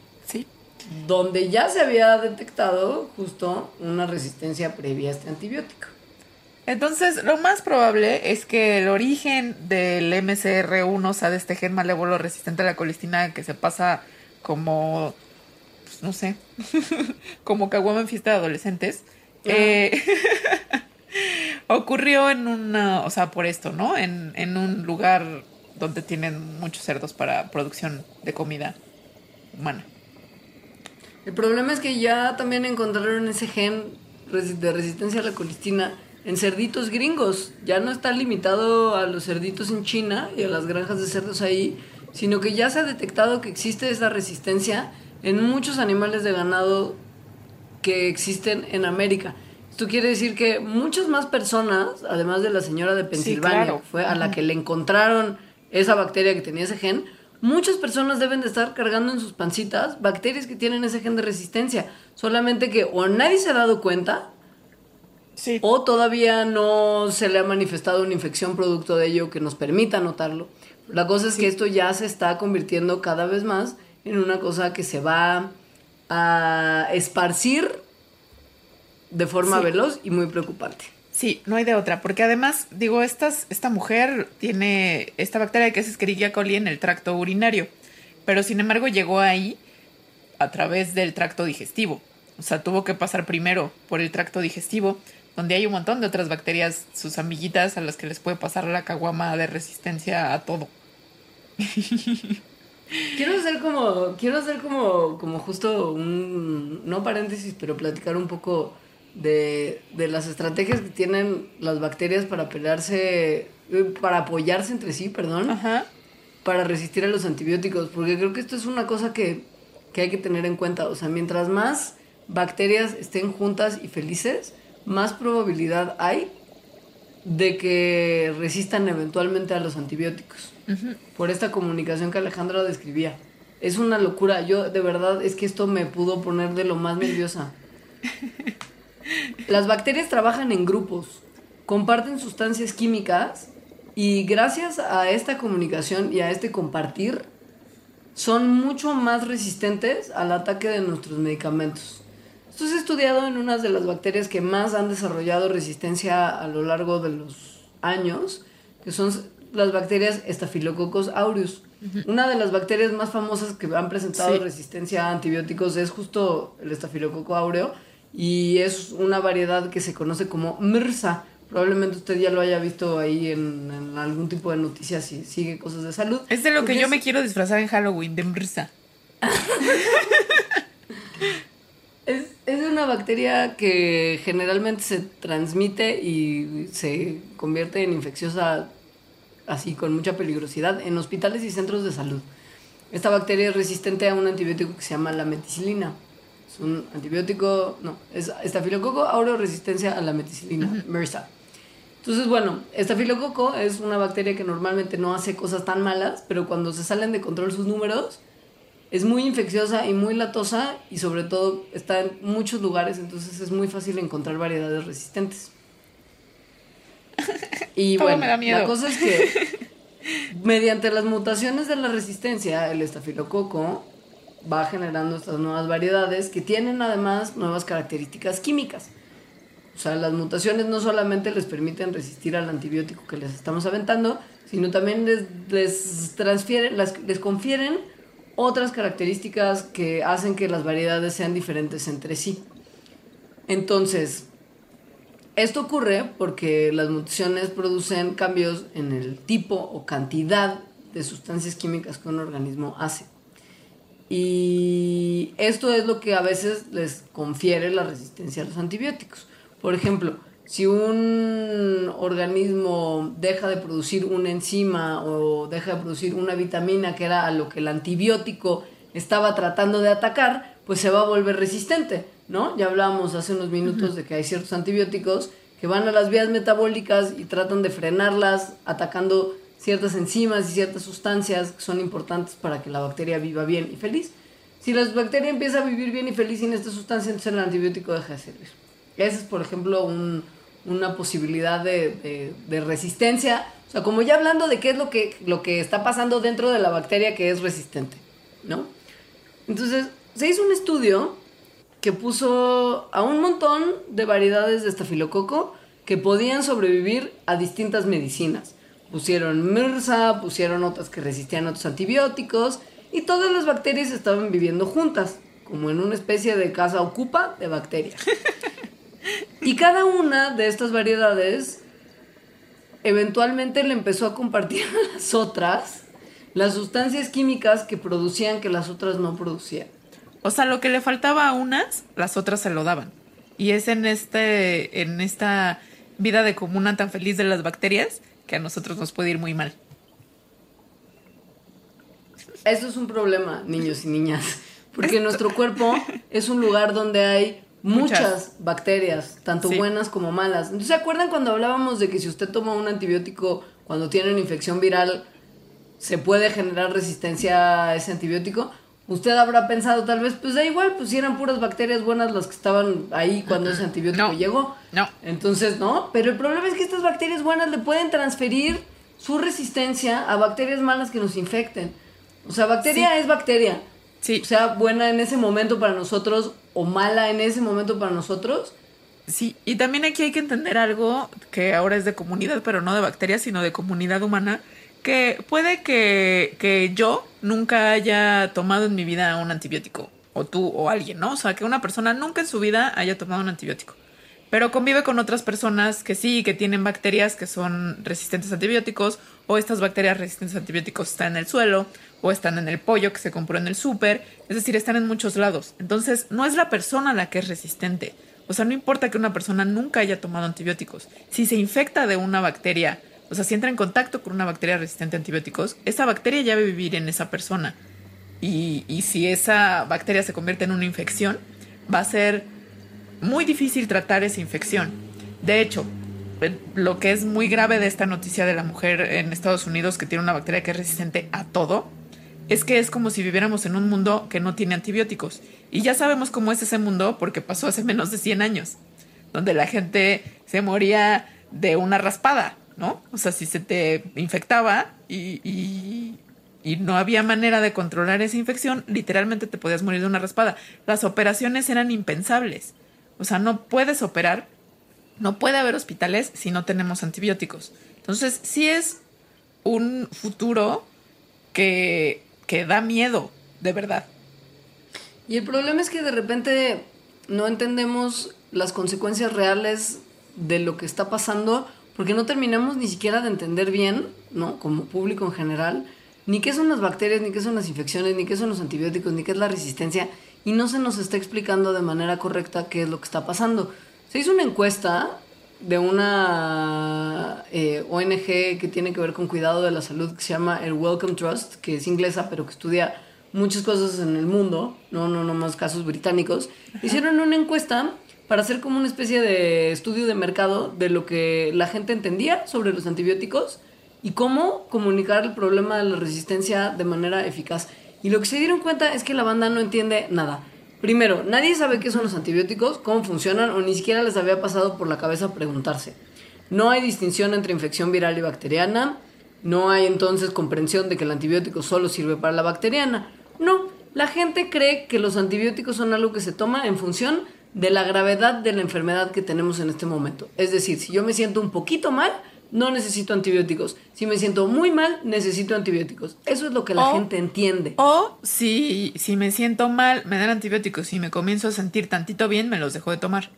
Donde ya se había detectado justo una resistencia previa a este antibiótico. Entonces, lo más probable es que el origen del MCR1, o sea, de este gen malévolo resistente a la colistina que se pasa como, pues, no sé, como caguama en fiesta de adolescentes, eh, ocurrió en una, o sea, por esto, ¿no? En, en un lugar donde tienen muchos cerdos para producción de comida humana. El problema es que ya también encontraron ese gen de resistencia a la colistina en cerditos gringos. Ya no está limitado a los cerditos en China y a las granjas de cerdos ahí, sino que ya se ha detectado que existe esa resistencia en muchos animales de ganado que existen en América. Esto quiere decir que muchas más personas, además de la señora de Pensilvania, claro. fue a la que le encontraron esa bacteria que tenía ese gen, muchas personas deben de estar cargando en sus pancitas bacterias que tienen ese gen de resistencia. Solamente que o nadie se ha dado cuenta Sí. o todavía no se le ha manifestado una infección producto de ello que nos permita notarlo. La cosa es que esto ya se está convirtiendo cada vez más en una cosa que se va a esparcir de forma Sí. veloz y muy preocupante. Sí, no hay de otra, porque además, digo, estas, esta mujer tiene esta bacteria que es Escherichia coli en el tracto urinario, pero sin embargo llegó ahí a través del tracto digestivo. O sea, tuvo que pasar primero por el tracto digestivo, donde hay un montón de otras bacterias, sus amiguitas, a las que les puede pasar la caguama de resistencia a todo. Quiero hacer como, quiero hacer como, como justo un, no paréntesis, pero platicar un poco de, de las estrategias que tienen las bacterias para pelearse, eh, para apoyarse entre sí, perdón. Ajá. para resistir a los antibióticos, porque creo que esto es una cosa que, que hay que tener en cuenta. O sea, mientras más bacterias estén juntas y felices, más probabilidad hay de que resistan eventualmente a los antibióticos. Por esta comunicación que Alejandra describía. Es una locura. Yo, de verdad, es que esto me pudo poner de lo más nerviosa. Las bacterias trabajan en grupos, comparten sustancias químicas y gracias a esta comunicación y a este compartir, son mucho más resistentes al ataque de nuestros medicamentos. Esto es estudiado en unas de las bacterias que más han desarrollado resistencia a lo largo de los años, que son las bacterias Staphylococcus aureus. Una de las bacterias más famosas que han presentado resistencia a antibióticos es justo el Staphylococcus aureo y es una variedad que se conoce como MRSA. Probablemente usted ya lo haya visto ahí en, algún tipo de noticias si sigue cosas de salud. Es de lo que yo me quiero disfrazar en Halloween, de MRSA. es, es una bacteria que generalmente se transmite y se convierte en infecciosa así con mucha peligrosidad en hospitales y centros de salud. Esta bacteria es resistente a un antibiótico que se llama la meticilina. Es un antibiótico, no, es estafilococo aureo resistencia a la meticilina, MRSA. Entonces, bueno, estafilococo es una bacteria que normalmente no hace cosas tan malas, pero cuando se salen de control sus números, es muy infecciosa y muy latosa y sobre todo está en muchos lugares, entonces es muy fácil encontrar variedades resistentes. Y bueno, la cosa es que mediante las mutaciones de la resistencia, el estafilococo va generando estas nuevas variedades que tienen además nuevas características químicas. O sea, las mutaciones no solamente les permiten resistir al antibiótico que les estamos aventando, sino también les, les transfieren, les confieren otras características que hacen que las variedades sean diferentes entre sí. Entonces, esto ocurre porque las mutaciones producen cambios en el tipo o cantidad de sustancias químicas que un organismo hace. Y esto es lo que a veces les confiere la resistencia a los antibióticos. Por ejemplo, si un organismo deja de producir una enzima o deja de producir una vitamina que era a lo que el antibiótico estaba tratando de atacar, pues se va a volver resistente, ¿no? Ya hablábamos hace unos minutos de que hay ciertos antibióticos que van a las vías metabólicas y tratan de frenarlas atacando ciertas enzimas y ciertas sustancias son importantes para que la bacteria viva bien y feliz. Si la bacteria empieza a vivir bien y feliz sin esta sustancia, entonces el antibiótico deja de servir. Ese es, por ejemplo, un, una posibilidad de, resistencia. O sea, como ya hablando de qué es lo que, lo que está pasando dentro de la bacteria que es resistente, ¿no? Entonces, se hizo un estudio que puso a un montón de variedades de estafilococo que podían sobrevivir a distintas medicinas. Pusieron MRSA, pusieron otras que resistían otros antibióticos y todas las bacterias estaban viviendo juntas, como en una especie de casa ocupa de bacterias. Y cada una de estas variedades eventualmente le empezó a compartir a las otras las sustancias químicas que producían que las otras no producían. O sea, lo que le faltaba a unas, las otras se lo daban. Y es en este en esta vida de comuna tan feliz de las bacterias que a nosotros nos puede ir muy mal. Eso es un problema, niños y niñas, porque nuestro cuerpo es un lugar donde hay Muchas, bacterias, tanto buenas como malas. ¿Se acuerdan cuando hablábamos de que si usted toma un antibiótico cuando tiene una infección viral, se puede generar resistencia a ese antibiótico? Usted habrá pensado tal vez, pues da igual, pues si eran puras bacterias buenas las que estaban ahí cuando ese antibiótico llegó. No. Entonces, no. Pero el problema es que estas bacterias buenas le pueden transferir su resistencia a bacterias malas que nos infecten. O sea, bacteria es bacteria. Sí. Sea buena en ese momento para nosotros o mala en ese momento para nosotros. Sí, y también aquí hay que entender algo que ahora es de comunidad, pero no de bacterias, sino de comunidad humana, que puede que, que yo nunca haya tomado en mi vida un antibiótico, o tú o alguien, ¿no? O sea, que una persona nunca en su vida haya tomado un antibiótico pero convive con otras personas que sí, que tienen bacterias que son resistentes a antibióticos, o estas bacterias resistentes a antibióticos están en el suelo, o están en el pollo que se compró en el súper, es decir, están en muchos lados. Entonces, no es la persona la que es resistente. O sea, no importa que una persona nunca haya tomado antibióticos. Si se infecta de una bacteria, o sea, si entra en contacto con una bacteria resistente a antibióticos, esa bacteria ya va a vivir en esa persona. Y, y si esa bacteria se convierte en una infección, va a ser muy difícil tratar esa infección. De hecho, lo que es muy grave de esta noticia de la mujer en Estados Unidos que tiene una bacteria que es resistente a todo, es que es como si viviéramos en un mundo que no tiene antibióticos. Y ya sabemos cómo es ese mundo porque pasó hace menos de 100 años, donde la gente se moría de una raspada, ¿no? O sea, si se te infectaba y, y, no había manera de controlar esa infección, literalmente te podías morir de una raspada. Las operaciones eran impensables. O sea, no puedes operar, no puede haber hospitales si no tenemos antibióticos. Entonces, sí es un futuro que, que da miedo, de verdad. Y el problema es que de repente no entendemos las consecuencias reales de lo que está pasando porque no terminamos ni siquiera de entender bien, ¿no? Como público en general, ni qué son las bacterias, ni qué son las infecciones, ni qué son los antibióticos, ni qué es la resistencia, y no se nos está explicando de manera correcta qué es lo que está pasando. Se hizo una encuesta de una eh, ONG que tiene que ver con cuidado de la salud que se llama el Welcome Trust, que es inglesa, pero que estudia muchas cosas en el mundo, no, no, no más casos británicos. Hicieron una encuesta para hacer como una especie de estudio de mercado de lo que la gente entendía sobre los antibióticos y cómo comunicar el problema de la resistencia de manera eficaz. Y lo que se dieron cuenta es que la banda no entiende nada. Primero, nadie sabe qué son los antibióticos, cómo funcionan o ni siquiera les había pasado por la cabeza preguntarse. No hay distinción entre infección viral y bacteriana. No hay entonces comprensión de que el antibiótico solo sirve para la bacteriana. No, la gente cree que los antibióticos son algo que se toma en función de la gravedad de la enfermedad que tenemos en este momento. Es decir, si yo me siento un poquito mal, no necesito antibióticos. Si me siento muy mal, necesito antibióticos. Eso es lo que la O- gente entiende. O si, si me siento mal, me dan antibióticos. Si me comienzo a sentir tantito bien, me los dejo de tomar.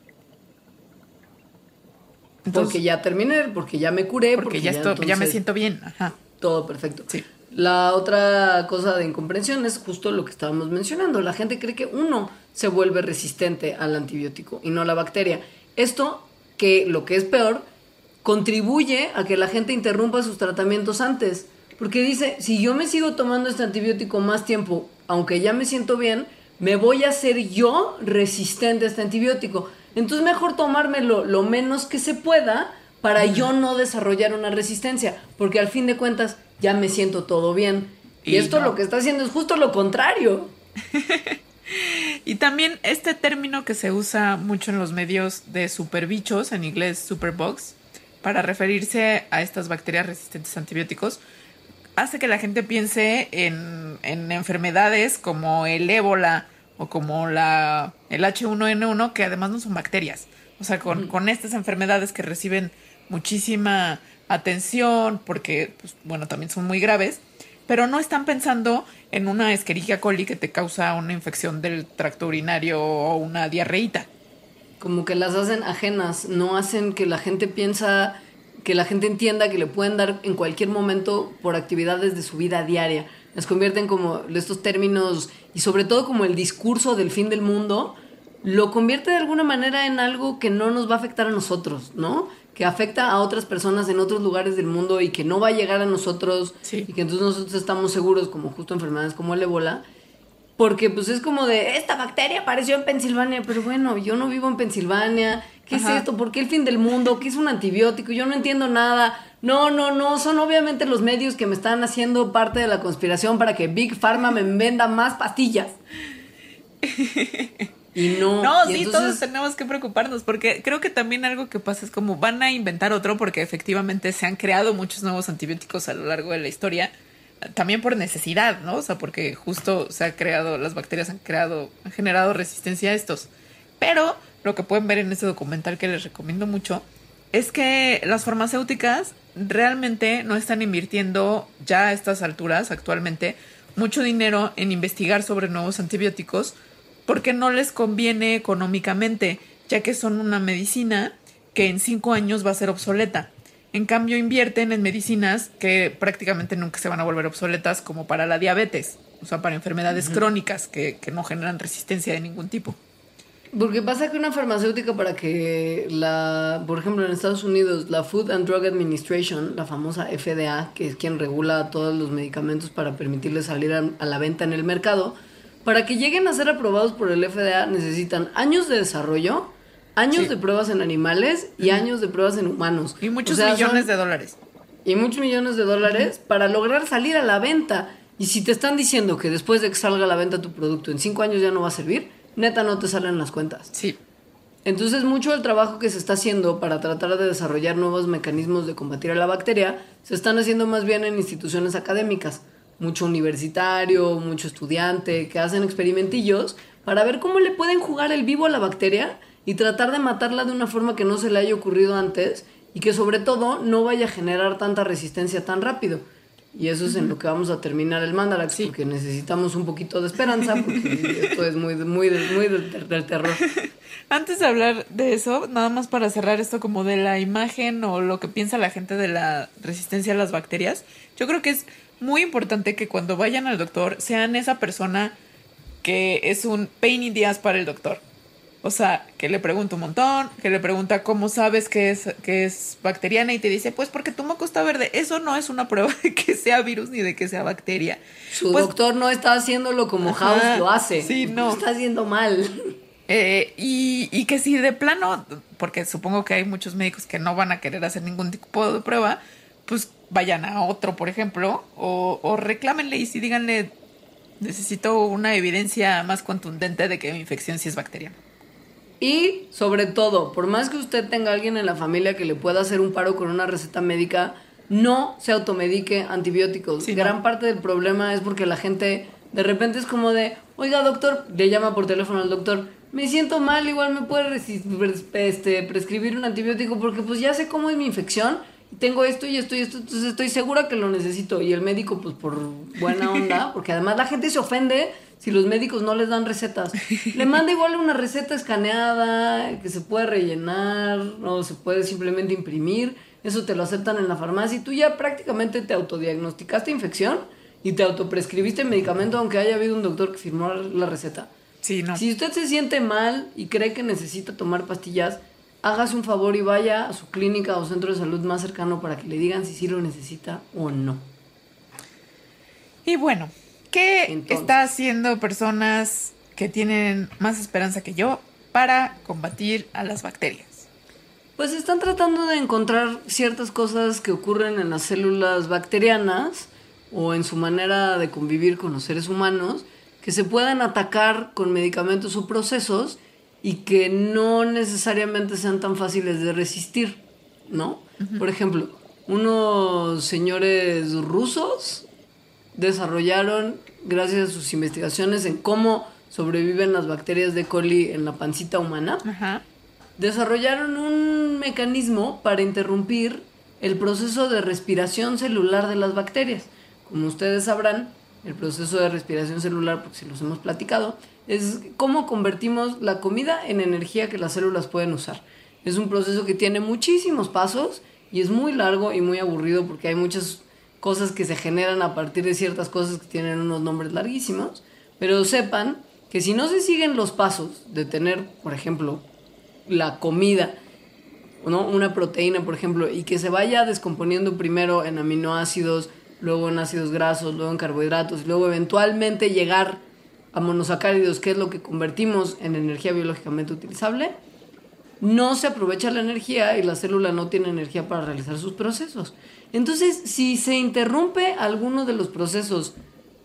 porque ya terminé, porque ya me curé, porque, ya, esto- ya me siento bien. Ajá. Todo perfecto. Sí. La otra cosa de incomprensión es justo lo que estábamos mencionando. La gente cree que uno se vuelve resistente al antibiótico y no la bacteria. Esto, que lo que es peor, contribuye a que la gente interrumpa sus tratamientos antes. Porque dice, si yo me sigo tomando este antibiótico más tiempo, aunque ya me siento bien, me voy a hacer yo resistente a este antibiótico. Entonces mejor tomármelo lo menos que se pueda para yo no desarrollar una resistencia. Porque al fin de cuentas ya me siento todo bien. Y, Y esto no. lo que está haciendo es justo lo contrario. Y también este término que se usa mucho en los medios de superbichos, en inglés superbugs, para referirse a estas bacterias resistentes a antibióticos, hace que la gente piense en, en enfermedades como el ébola o como la, el H1N1, que además no son bacterias. O sea, con, con estas enfermedades que reciben muchísima atención, porque, pues, bueno, también son muy graves, pero no están pensando en una Escherichia coli que te causa una infección del tracto urinario o una diarreíta. como que las hacen ajenas, no hacen que la gente piensa, que la gente entienda que le pueden dar en cualquier momento por actividades de su vida diaria. Las convierten como estos términos y sobre todo como el discurso del fin del mundo, lo convierte de alguna manera en algo que no nos va a afectar a nosotros, ¿no? Que afecta a otras personas en otros lugares del mundo y que no va a llegar a nosotros Sí. y que entonces nosotros estamos seguros, como justo enfermedades como el ébola, porque pues es como de, esta bacteria apareció en Pensilvania, pero bueno, yo no vivo en Pensilvania. ¿Qué Ajá. es esto? ¿Por qué el fin del mundo? ¿Qué es un antibiótico? Yo no entiendo nada. No, no, no, son obviamente los medios que me están haciendo parte de la conspiración para que Big Pharma me venda más pastillas. Y no. No, y sí, entonces- todos tenemos que preocuparnos, porque creo que también algo que pasa es como van a inventar otro, porque efectivamente se han creado muchos nuevos antibióticos a lo largo de la historia, también por necesidad, ¿no? O sea, porque justo se ha creado, las bacterias han creado, han generado resistencia a estos. Pero lo que pueden ver en este documental que les recomiendo mucho es que las farmacéuticas realmente no están invirtiendo ya a estas alturas actualmente mucho dinero en investigar sobre nuevos antibióticos porque no les conviene económicamente, ya que son una medicina que en cinco años va a ser obsoleta. En cambio, invierten en medicinas que prácticamente nunca se van a volver obsoletas, como para la diabetes, o sea, para enfermedades crónicas que, que no generan resistencia de ningún tipo. Porque pasa que una farmacéutica para que la, por ejemplo en Estados Unidos, la Food and Drug Administration, la famosa FDA, que es quien regula todos los medicamentos para permitirles salir a, a la venta en el mercado, para que lleguen a ser aprobados por el FDA necesitan años de desarrollo, Años Sí. de pruebas en animales y años de pruebas en humanos. Y muchos O sea, millones son- de dólares. y muchos millones de dólares para lograr salir a la venta. Y si te están diciendo que después de que salga a la venta tu producto en cinco años ya no va a servir, neta no te salen las cuentas. Sí. Entonces mucho del trabajo que se está haciendo para tratar de desarrollar nuevos mecanismos de combatir a la bacteria se están haciendo más bien en instituciones académicas. Mucho universitario, mucho estudiante, que hacen experimentillos para ver cómo le pueden jugar el vivo a la bacteria y tratar de matarla de una forma que no se le haya ocurrido antes y que sobre todo no vaya a generar tanta resistencia tan rápido. Y eso es en lo que vamos a terminar el Mandarax, porque necesitamos un poquito de esperanza, porque esto es muy, muy, muy del, ter- del terror. Antes de hablar de eso, nada más para cerrar esto como de la imagen o lo que piensa la gente de la resistencia a las bacterias, yo creo que es muy importante que cuando vayan al doctor sean esa persona que es un pain in the ass para el doctor. O sea, que le pregunta un montón, que le pregunta cómo sabes que es, que es bacteriana y te dice, pues porque tu moco está verde. Eso no es una prueba de que sea virus ni de que sea bacteria. Su Pues, doctor no está haciéndolo como Ajá, House lo hace. sí, no. Lo está haciendo mal. Eh, y, y que si de plano, porque supongo que hay muchos médicos que no van a querer hacer ningún tipo de prueba, pues vayan a otro, por ejemplo, o, o reclámenle y si díganle, necesito una evidencia más contundente de que mi infección sí es bacteriana. Y sobre todo, por más que usted tenga alguien en la familia que le pueda hacer un paro con una receta médica, no se automedique antibióticos. Sí, Gran no. parte del problema es porque la gente de repente es como de, oiga doctor, le llama por teléfono al doctor, me siento mal, igual me puede este, prescribir un antibiótico porque pues ya sé cómo es mi infección. Tengo esto y esto y esto, entonces estoy segura que lo necesito. Y el médico, pues por buena onda, porque además la gente se ofende si los médicos no les dan recetas. Le manda igual una receta escaneada que se puede rellenar o se puede simplemente imprimir. Eso te lo aceptan en la farmacia y tú ya prácticamente te autodiagnosticaste infección y te autoprescribiste medicamento aunque haya habido un doctor que firmó la receta. Sí, no. Si usted se siente mal y cree que necesita tomar pastillas, hágase un favor y vaya a su clínica o centro de salud más cercano para que le digan si sí lo necesita o no. Y bueno, ¿qué Entonces. está haciendo personas que tienen más esperanza que yo para combatir a las bacterias? Pues están tratando de encontrar ciertas cosas que ocurren en las células bacterianas o en su manera de convivir con los seres humanos que se puedan atacar con medicamentos o procesos y que no necesariamente sean tan fáciles de resistir, ¿no? Por ejemplo, unos señores rusos desarrollaron, gracias a sus investigaciones en cómo sobreviven las bacterias de coli en la pancita humana, Ajá. desarrollaron un mecanismo para interrumpir el proceso de respiración celular de las bacterias. Como ustedes sabrán, el proceso de respiración celular, porque si los hemos platicado, es cómo convertimos la comida en energía que las células pueden usar. Es un proceso que tiene muchísimos pasos y es muy largo y muy aburrido porque hay muchas cosas que se generan a partir de ciertas cosas que tienen unos nombres larguísimos. Pero sepan que si no se siguen los pasos de tener, por ejemplo, la comida, ¿no? Una proteína, por ejemplo, y que se vaya descomponiendo primero en aminoácidos, luego en ácidos grasos, luego en carbohidratos, y luego eventualmente llegar a monosacáridos, que es lo que convertimos en energía biológicamente utilizable, no se aprovecha la energía y la célula no tiene energía para realizar sus procesos. Entonces, si se interrumpe alguno de los procesos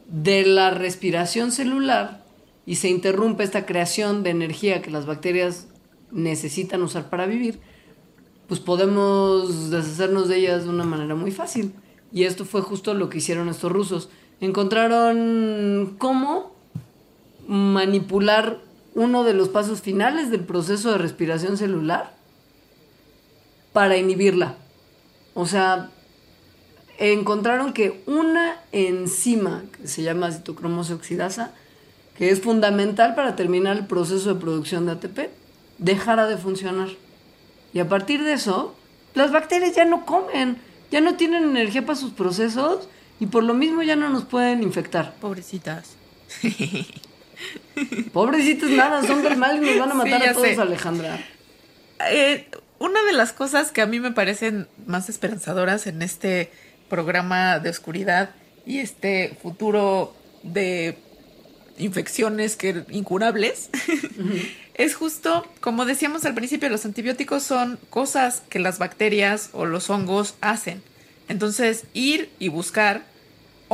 de la respiración celular y se interrumpe esta creación de energía que las bacterias necesitan usar para vivir, pues podemos deshacernos de ellas de una manera muy fácil. Y esto fue justo lo que hicieron estos rusos. Encontraron cómo manipular uno de los pasos finales del proceso de respiración celular para inhibirla. O sea, encontraron que una enzima que se llama citocromosa oxidasa, que es fundamental para terminar el proceso de producción de ATP, dejara de funcionar. Y a partir de eso, las bacterias ya no comen, ya no tienen energía para sus procesos y por lo mismo ya no nos pueden infectar. Pobrecitas. Pobrecitos nada, son del mal y nos van a matar a todos, sé. Alejandra. Eh, una de las cosas que a mí me parecen más esperanzadoras en este programa de oscuridad y este futuro de infecciones que incurables es justo, como decíamos al principio, los antibióticos son cosas que las bacterias o los hongos hacen. Entonces, ir y buscar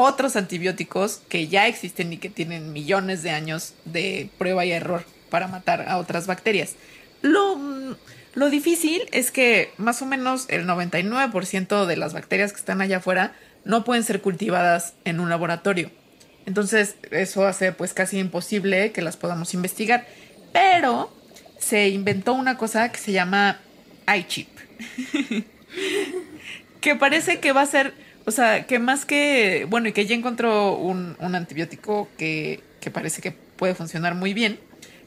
otros antibióticos que ya existen y que tienen millones de años de prueba y error para matar a otras bacterias. Lo, lo difícil es que más o menos el 99% de las bacterias que están allá afuera no pueden ser cultivadas en un laboratorio. Entonces, eso hace pues casi imposible que las podamos investigar. Pero se inventó una cosa que se llama iChip. que parece que va a ser, o sea, que más que, bueno, y que ya encontró un, un antibiótico que, que, parece que puede funcionar muy bien.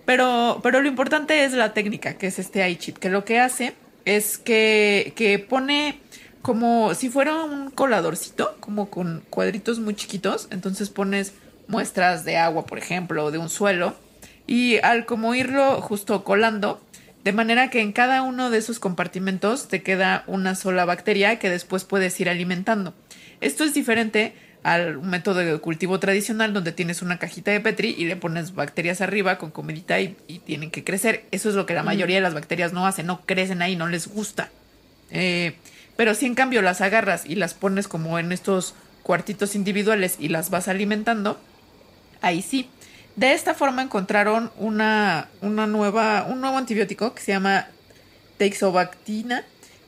Pero, pero lo importante es la técnica, que es este iChip, que lo que hace es que, que pone como si fuera un coladorcito, como con cuadritos muy chiquitos. Entonces pones muestras de agua, por ejemplo, o de un suelo. Y al como irlo justo colando, de manera que en cada uno de esos compartimentos te queda una sola bacteria que después puedes ir alimentando. Esto es diferente al método de cultivo tradicional donde tienes una cajita de Petri y le pones bacterias arriba con comidita y, y tienen que crecer. Eso es lo que la mayoría de las bacterias no hacen, no crecen ahí, no les gusta. Eh, pero si en cambio las agarras y las pones como en estos cuartitos individuales y las vas alimentando, ahí sí. De esta forma encontraron una, una nueva, un nuevo antibiótico que se llama Teixobactina,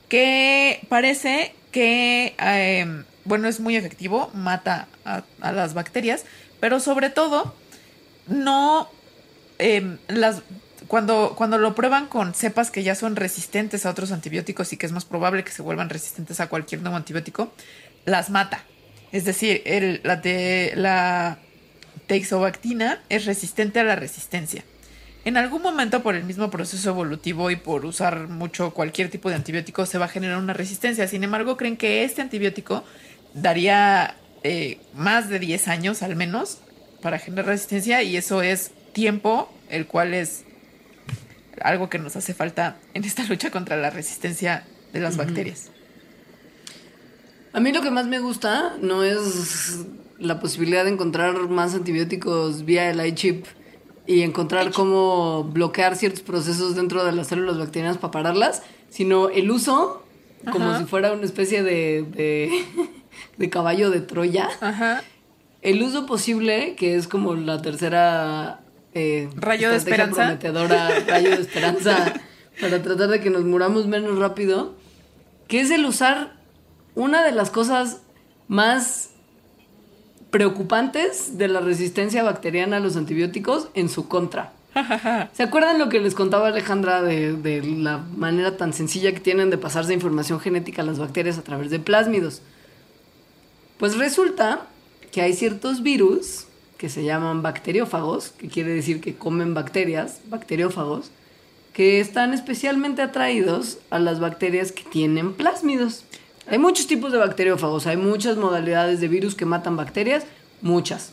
que parece que, eh, bueno, es muy efectivo, mata a, las bacterias, pero sobre todo, no eh, las cuando, cuando lo prueban con cepas que ya son resistentes a otros antibióticos y que es más probable que se vuelvan resistentes a cualquier nuevo antibiótico, las mata. Es decir, la, la teixobactina es resistente a la resistencia. En algún momento, por el mismo proceso evolutivo y por usar mucho cualquier tipo de antibiótico, se va a generar una resistencia. Sin embargo, creen que este antibiótico daría eh, más de 10 años al menos para generar resistencia y eso es tiempo, el cual es algo que nos hace falta en esta lucha contra la resistencia de las uh -huh. bacterias. A mí lo que más me gusta no es la posibilidad de encontrar más antibióticos vía el iChip y encontrar cómo bloquear ciertos procesos dentro de las células bacterianas para pararlas, sino el uso como Ajá. si fuera una especie de, de, de caballo de Troya. Ajá. El uso posible, que es como la tercera eh, rayo de esperanza. prometedora, rayo de esperanza, para tratar de que nos muramos menos rápido, que es el usar una de las cosas más preocupantes de la resistencia bacteriana a los antibióticos en su contra. ¿Se acuerdan lo que les contaba Alejandra de, de, la manera tan sencilla que tienen de pasarse información genética a las bacterias a través de plásmidos? Pues resulta que hay ciertos virus que se llaman bacteriófagos, que quiere decir que comen bacterias, bacteriófagos, que están especialmente atraídos a las bacterias que tienen plásmidos. Hay muchos tipos de bacteriófagos, hay muchas modalidades de virus que matan bacterias, muchas.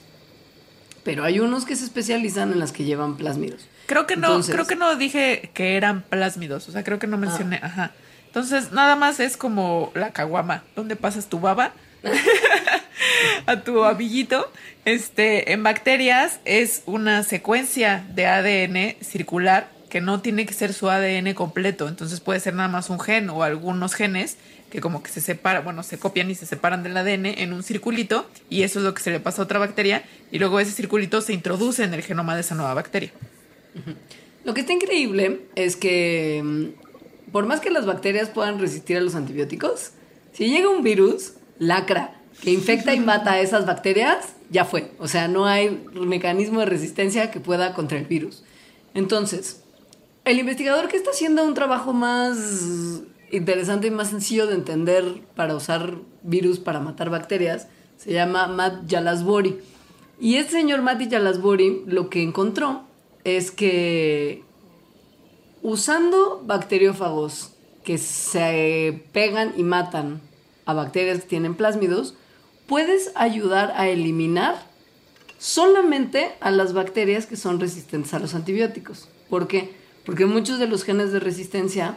Pero hay unos que se especializan en las que llevan plásmidos. Creo que no, Entonces, creo que no dije que eran plásmidos, o sea, creo que no mencioné, ah. ajá. Entonces, nada más es como la caguama, donde pasas tu baba a tu amiguito. Este, en bacterias es una secuencia de ADN circular que no tiene que ser su ADN completo, entonces puede ser nada más un gen o algunos genes que como que se separan, bueno, se copian y se separan del ADN en un circulito y eso es lo que se le pasa a otra bacteria y luego ese circulito se introduce en el genoma de esa nueva bacteria. Lo que está increíble es que mm, por más que las bacterias puedan resistir a los antibióticos, si llega un virus, lacra, que infecta y mata a esas bacterias, ya fue. O sea, no hay mecanismo de resistencia que pueda contra el virus. Entonces, el investigador que está haciendo un trabajo más interesante y más sencillo de entender para usar virus para matar bacterias se llama Matt Jalasbori. Y este señor Matt Jalasbori lo que encontró es que usando bacteriófagos que se pegan y matan a bacterias que tienen plásmidos, puedes ayudar a eliminar solamente a las bacterias que son resistentes a los antibióticos. ¿Por qué? Porque muchos de los genes de resistencia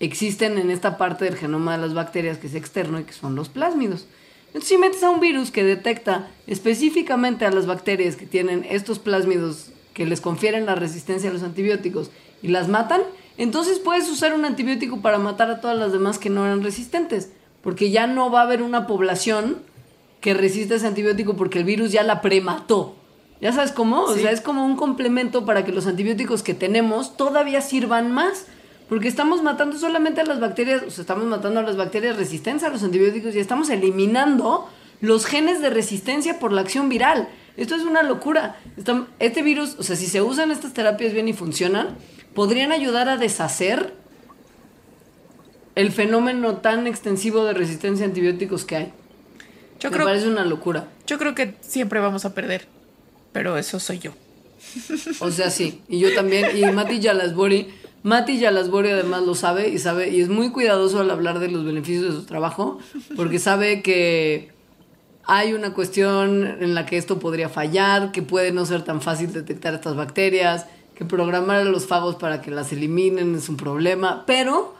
existen en esta parte del genoma de las bacterias que es externo y que son los plásmidos. Entonces, si metes a un virus que detecta específicamente a las bacterias que tienen estos plásmidos que les confieren la resistencia a los antibióticos y las matan, entonces puedes usar un antibiótico para matar a todas las demás que no eran resistentes, porque ya no va a haber una población que resista ese antibiótico porque el virus ya la premató. ¿Ya sabes cómo? O sea, es como un complemento para que los antibióticos que tenemos todavía sirvan más. Porque estamos matando solamente a las bacterias, o sea, estamos matando a las bacterias resistentes a los antibióticos y estamos eliminando los genes de resistencia por la acción viral. Esto es una locura. Este virus, o sea, si se usan estas terapias bien y funcionan, podrían ayudar a deshacer el fenómeno tan extensivo de resistencia a antibióticos que hay. Yo Me parece una locura. Yo creo que siempre vamos a perder, pero eso soy yo. O sea, sí, y yo también, y Mati Yalasbori, Mati Yalasbori además lo sabe y sabe, y es muy cuidadoso al hablar de los beneficios de su trabajo, porque sabe que hay una cuestión en la que esto podría fallar, que puede no ser tan fácil detectar estas bacterias, que programar a los fagos para que las eliminen es un problema, pero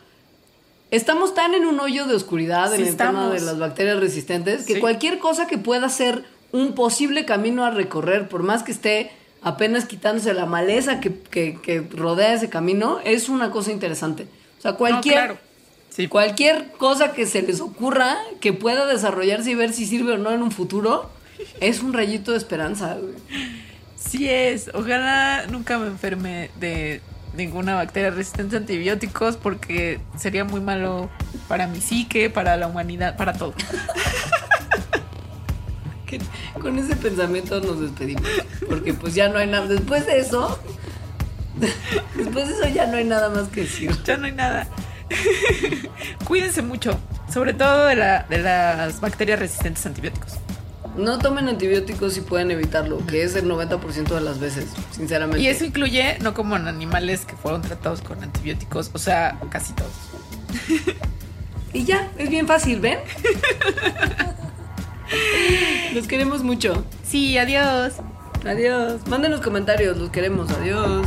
estamos tan en un hoyo de oscuridad en el tema de las bacterias resistentes que cualquier cosa que pueda ser un posible camino a recorrer, por más que esté apenas quitándose la maleza que, rodea ese camino, es una cosa interesante. O sea, cualquier, cualquier cosa que se les ocurra que pueda desarrollarse y ver si sirve o no en un futuro, es un rayito de esperanza. Sí es. Ojalá nunca me enferme de ninguna bacteria resistente a antibióticos porque sería muy malo para mi psique, para la humanidad, para todo. Con ese pensamiento nos despedimos. Porque pues ya no hay nada. Después de eso. Después de eso ya no hay nada más que decir. Ya no hay nada. Cuídense mucho. Sobre todo de, la, de las bacterias resistentes a antibióticos. No tomen antibióticos si pueden evitarlo, que es el 90% de las veces, sinceramente. Y eso incluye, no como en animales que fueron tratados con antibióticos, o sea, casi todos. y ya, es bien fácil, ¿ven? los queremos mucho. Sí, adiós. Adiós. Manden los comentarios, los queremos. Adiós.